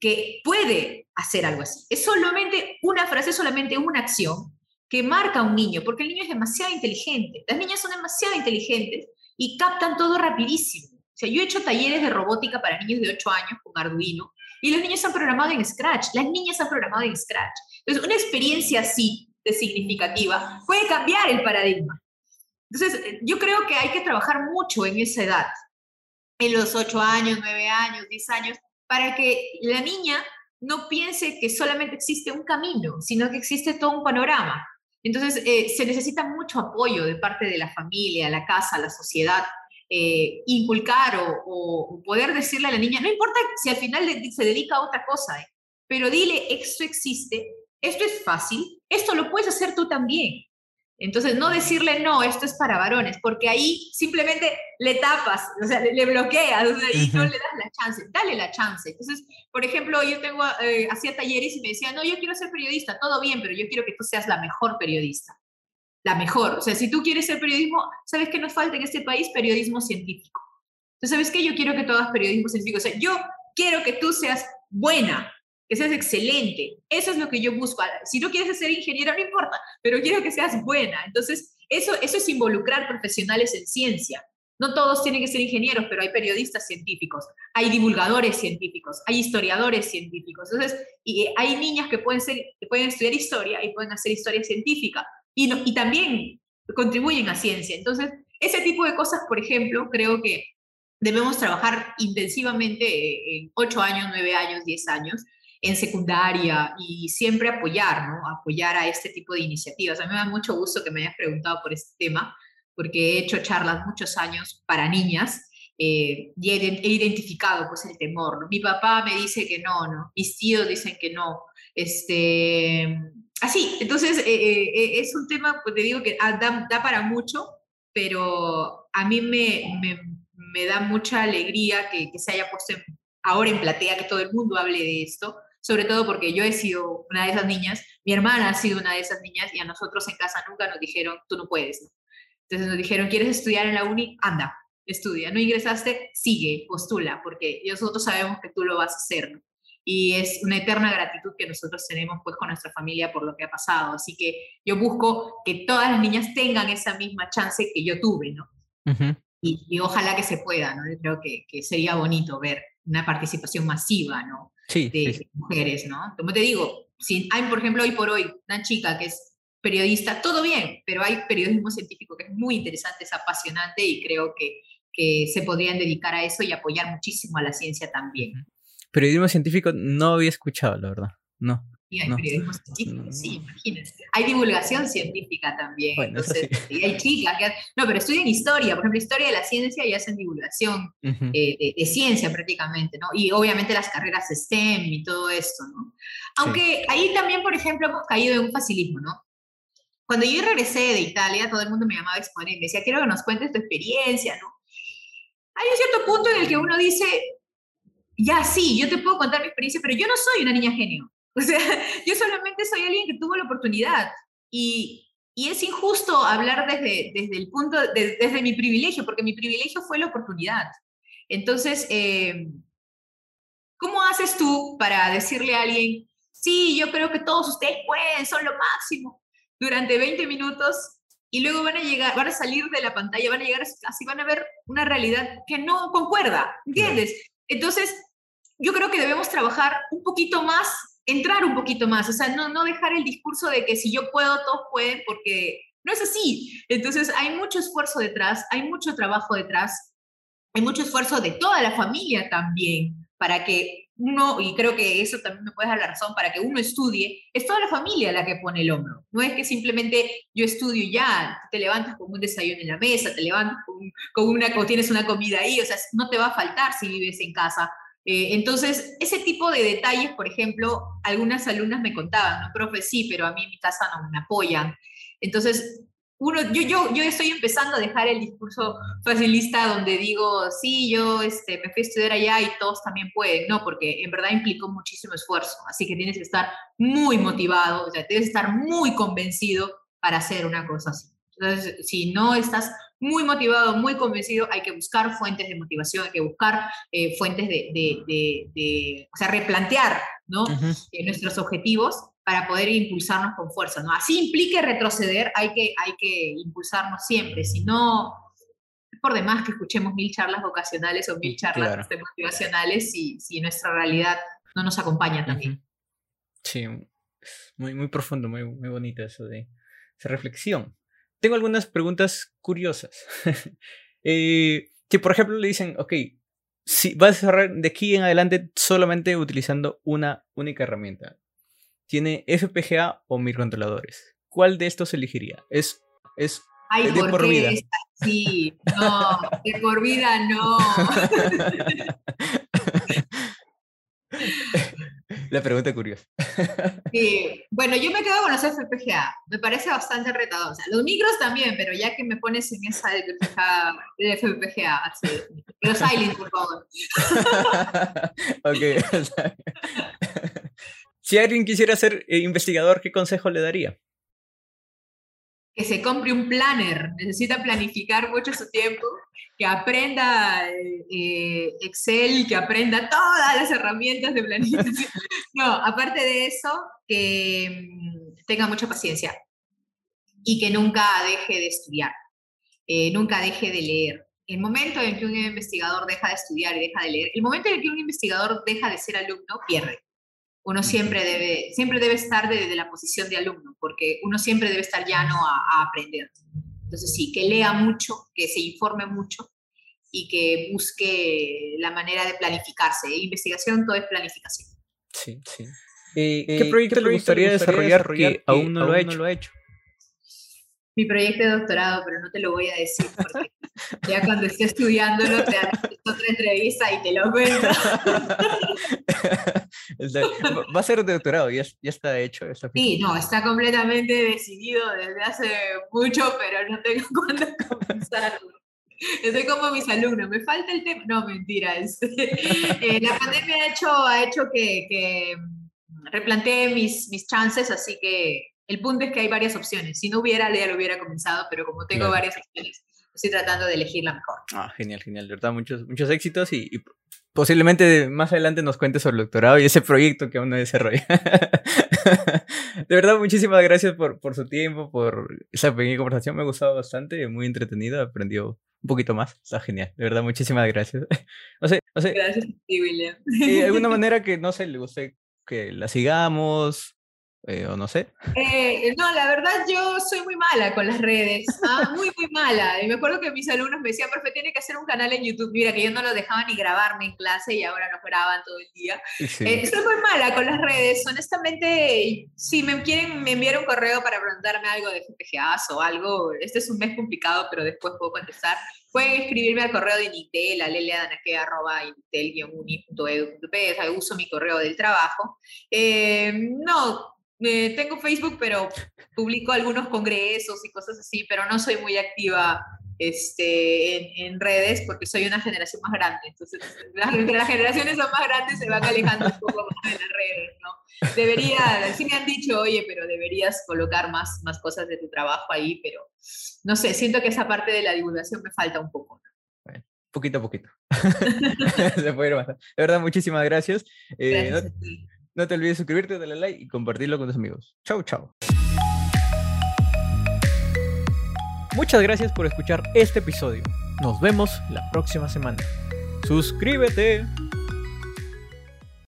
que puede hacer algo así. Es solamente una frase, es solamente una acción que marca a un niño, porque el niño es demasiado inteligente. Las niñas son demasiado inteligentes y captan todo rapidísimo. O sea, yo he hecho talleres de robótica para niños de 8 años con Arduino y los niños han programado en Scratch, las niñas han programado en Scratch. Entonces, una experiencia así de significativa puede cambiar el paradigma. Entonces, yo creo que hay que trabajar mucho en esa edad, en los 8 años, 9 años, 10 años, para que la niña no piense que solamente existe un camino, sino que existe todo un panorama. Entonces, eh, se necesita mucho apoyo de parte de la familia, la casa, la sociedad, eh, inculcar o, poder decirle a la niña, no importa si al final se dedica a otra cosa, eh, pero dile, esto existe, esto es fácil, esto lo puedes hacer tú también. Entonces, no decirle, no, esto es para varones, porque ahí simplemente le tapas, o sea, le, bloqueas, y no le das la chance, dale la chance. Entonces, por ejemplo, yo tengo, eh, hacía talleres y me decía, no, yo quiero ser periodista, todo bien, pero yo quiero que tú seas la mejor periodista, la mejor. O sea, si tú quieres ser periodismo, ¿sabes qué nos falta en este país? Periodismo científico. Entonces, ¿sabes qué? Yo quiero que tú hagas periodismo científico. O sea, yo quiero que tú seas buena, que seas excelente. Eso es lo que yo busco. Si no quieres ser ingeniera, no importa, pero quiero que seas buena. Entonces, eso, eso es involucrar profesionales en ciencia. No todos tienen que ser ingenieros, pero hay periodistas científicos, hay divulgadores científicos, hay historiadores científicos. Entonces, y hay niñas que pueden, ser, que pueden estudiar historia y pueden hacer historia científica y, y también contribuyen a ciencia. Entonces, ese tipo de cosas, por ejemplo, creo que debemos trabajar intensivamente eh, en 8 años, 9 años, 10 años, en secundaria y siempre apoyar, ¿no? Apoyar a este tipo de iniciativas. A mí me da mucho gusto que me hayas preguntado por este tema, porque he hecho charlas muchos años para niñas eh, y he, identificado pues el temor. Mi papá me dice que no, ¿no? Mis tíos dicen que no. Este, así, entonces eh, eh, es un tema, pues te digo que ah, da, da para mucho, pero a mí me, me, me da mucha alegría que, que se haya puesto ahora en platea, que todo el mundo hable de esto, sobre todo porque yo he sido una de esas niñas, mi hermana ha sido una de esas niñas y a nosotros en casa nunca nos dijeron, tú no puedes. Entonces nos dijeron, ¿quieres estudiar en la uni? Anda, estudia. ¿No ingresaste? Sigue, postula, porque nosotros sabemos que tú lo vas a hacer. Y es una eterna gratitud que nosotros tenemos pues con nuestra familia por lo que ha pasado. Así que yo busco que todas las niñas tengan esa misma chance que yo tuve, ¿no? y, ojalá que se pueda, ¿no? Yo creo que, que sería bonito ver una participación masiva, ¿no? De, mujeres, ¿no? Como te digo, si hay, por ejemplo, hoy por hoy, una chica que es periodista, todo bien, pero hay periodismo científico que es muy interesante, es apasionante y creo que, que se podrían dedicar a eso y apoyar muchísimo a la ciencia también. Periodismo científico no había escuchado, la verdad, no hay periodismo científico, sí, imagínense. Hay divulgación científica también. Entonces, hay chicas que... No, pero estudian historia, por ejemplo, historia de la ciencia y hacen divulgación eh, de, ciencia prácticamente, ¿no? Y obviamente las carreras STEM y todo esto, ¿no? Aunque ahí también, por ejemplo, hemos caído en un facilismo, ¿no? Cuando yo regresé de Italia, todo el mundo me llamaba a exponer y me decía, quiero que nos cuentes tu experiencia, ¿no? Hay un cierto punto en el que uno dice, ya sí, yo te puedo contar mi experiencia, pero yo no soy una niña genio. (laughs) O sea, yo solamente soy alguien que tuvo la oportunidad y, y es injusto hablar desde, desde el punto, desde mi privilegio, porque mi privilegio fue la oportunidad. Entonces, eh, ¿cómo haces tú para decirle a alguien, sí, yo creo que todos ustedes pueden, son lo máximo, durante 20 minutos y luego van a llegar, van a salir de la pantalla, van a llegar a su casa y van a ver una realidad que no concuerda, ¿entiendes? Entonces, yo creo que debemos trabajar un poquito más entrar un poquito más, o sea, no, no dejar el discurso de que si yo puedo, todos pueden, porque no es así. Entonces, hay mucho esfuerzo detrás, hay mucho trabajo detrás, hay mucho esfuerzo de toda la familia también, para que uno, y creo que eso también me puede dar la razón, para que uno estudie, es toda la familia la que pone el hombro. No es que simplemente yo estudio ya, te levantas con un desayuno en la mesa, te levantas con, con una, tienes una comida ahí, o sea, no te va a faltar si vives en casa eh, entonces, ese tipo de detalles, por ejemplo, algunas alumnas me contaban, no, profe, sí, pero a mí en mi casa no me apoyan. Entonces, uno, yo, yo, yo estoy empezando a dejar el discurso facilista donde digo, sí, yo este, me fui a estudiar allá y todos también pueden, no, porque en verdad implicó muchísimo esfuerzo, así que tienes que estar muy motivado, o sea, tienes que estar muy convencido para hacer una cosa así. Entonces, si no estás muy motivado, muy convencido, hay que buscar fuentes de motivación, hay que buscar eh, fuentes de, de, de, o sea, replantear ¿no? Eh, nuestros objetivos para poder impulsarnos con fuerza. ¿no? Así implique retroceder, hay que, hay que impulsarnos siempre, si no, por demás que escuchemos mil charlas vocacionales o mil charlas motivacionales si, si nuestra realidad no nos acompaña también. Sí, muy, muy profundo, muy, muy bonito eso de esa reflexión tengo algunas preguntas curiosas. (laughs) eh, si por ejemplo le dicen, ok, si vas a cerrar de aquí en adelante solamente utilizando una única herramienta. Tiene FPGA o microcontroladores. ¿Cuál de estos elegiría? Es, es de por, vida. Sí, no, de por vida no. (laughs) (laughs) La pregunta curiosa. (laughs) Sí, bueno, yo me quedo con los FPGA. Me parece bastante retador. O sea, los micros también, pero ya que me pones en esa de FPGA, de FPGA así. Los silent, por favor. (laughs) ok. si alguien quisiera ser eh, investigador, ¿qué consejo le daría? Que se compre un planner, necesita planificar mucho su tiempo, que aprenda eh, Excel, que aprenda todas las herramientas de planificación. (laughs) No, aparte de eso, que mm, tenga mucha paciencia y que nunca deje de estudiar, eh, nunca deje de leer. El momento en que un investigador deja de estudiar y deja de leer, el momento en que un investigador deja de ser alumno, pierde uno siempre debe, siempre debe estar desde la posición de alumno, porque uno siempre debe estar llano a, a, aprender. Entonces sí, que lea mucho, que se informe mucho y que busque la manera de planificarse. Investigación todo es planificación. Sí, sí. Eh, ¿Qué, proyecto le gustaría, desarrollar, que, aún no, lo, ha hecho? lo ha hecho? Mi proyecto de doctorado, pero no te lo voy a decir porque (laughs) ya cuando esté estudiándolo te haré otra entrevista y te lo cuento. (laughs) Va a ser doctorado, ya, ya está hecho. sí, no, está completamente decidido desde hace mucho, pero no tengo (laughs) cuándo comenzarlo. Estoy como mis alumnos, me falta el tema. No, mentira. (laughs) Eh, la pandemia ha hecho, ha hecho que, que replantee mis, mis chances, así que el punto es que hay varias opciones. Si no hubiera, ya lo hubiera comenzado, pero como tengo varias opciones, estoy tratando de elegir la mejor. Ah, genial, genial. De verdad, muchos, muchos éxitos y, posiblemente más adelante nos cuentes sobre el doctorado y ese proyecto que aún no desarrolla. (laughs) de verdad, muchísimas gracias por, por su tiempo, por esa pequeña conversación. Me ha gustado bastante, muy entretenido, aprendió un poquito más. Está genial. De verdad, muchísimas gracias. (laughs) no sé, no sé. Gracias a ti, William. ¿De alguna (laughs) manera que, no sé, le guste que la sigamos? Eh, o no sé. Eh, no, la verdad yo soy muy mala con las redes, ¿ah? (laughs) muy, muy mala. Y me acuerdo que mis alumnos me decían, profe, tiene que hacer un canal en YouTube. Mira, que yo no lo dejaba ni grabarme en clase y ahora lo graban todo el día. Eh, soy muy mala con las redes. Honestamente, si me quieren me enviar un correo para preguntarme algo de FPGAs o algo, este es un mes complicado, pero después puedo contestar. Pueden escribirme al correo de Initel, a leleadanaque.initel-uni.edu.p, o sea, uso mi correo del trabajo. no, tengo Facebook, pero publico algunos congresos y cosas así, pero no soy muy activa este, en, redes porque soy una generación más grande. Entonces, las, las generaciones son más grandes, se van alejando un poco más de las redes, ¿no? Debería, sí me han dicho, oye, pero deberías colocar más, más cosas de tu trabajo ahí, pero no sé, siento que esa parte de la divulgación me falta un poco. poquito a poquito. (laughs) se puede ir más. De verdad, muchísimas gracias. Eh, gracias no te olvides suscribirte, darle like y compartirlo con tus amigos. Chau, chau. Muchas gracias por escuchar este episodio. Nos vemos la próxima semana. Suscríbete.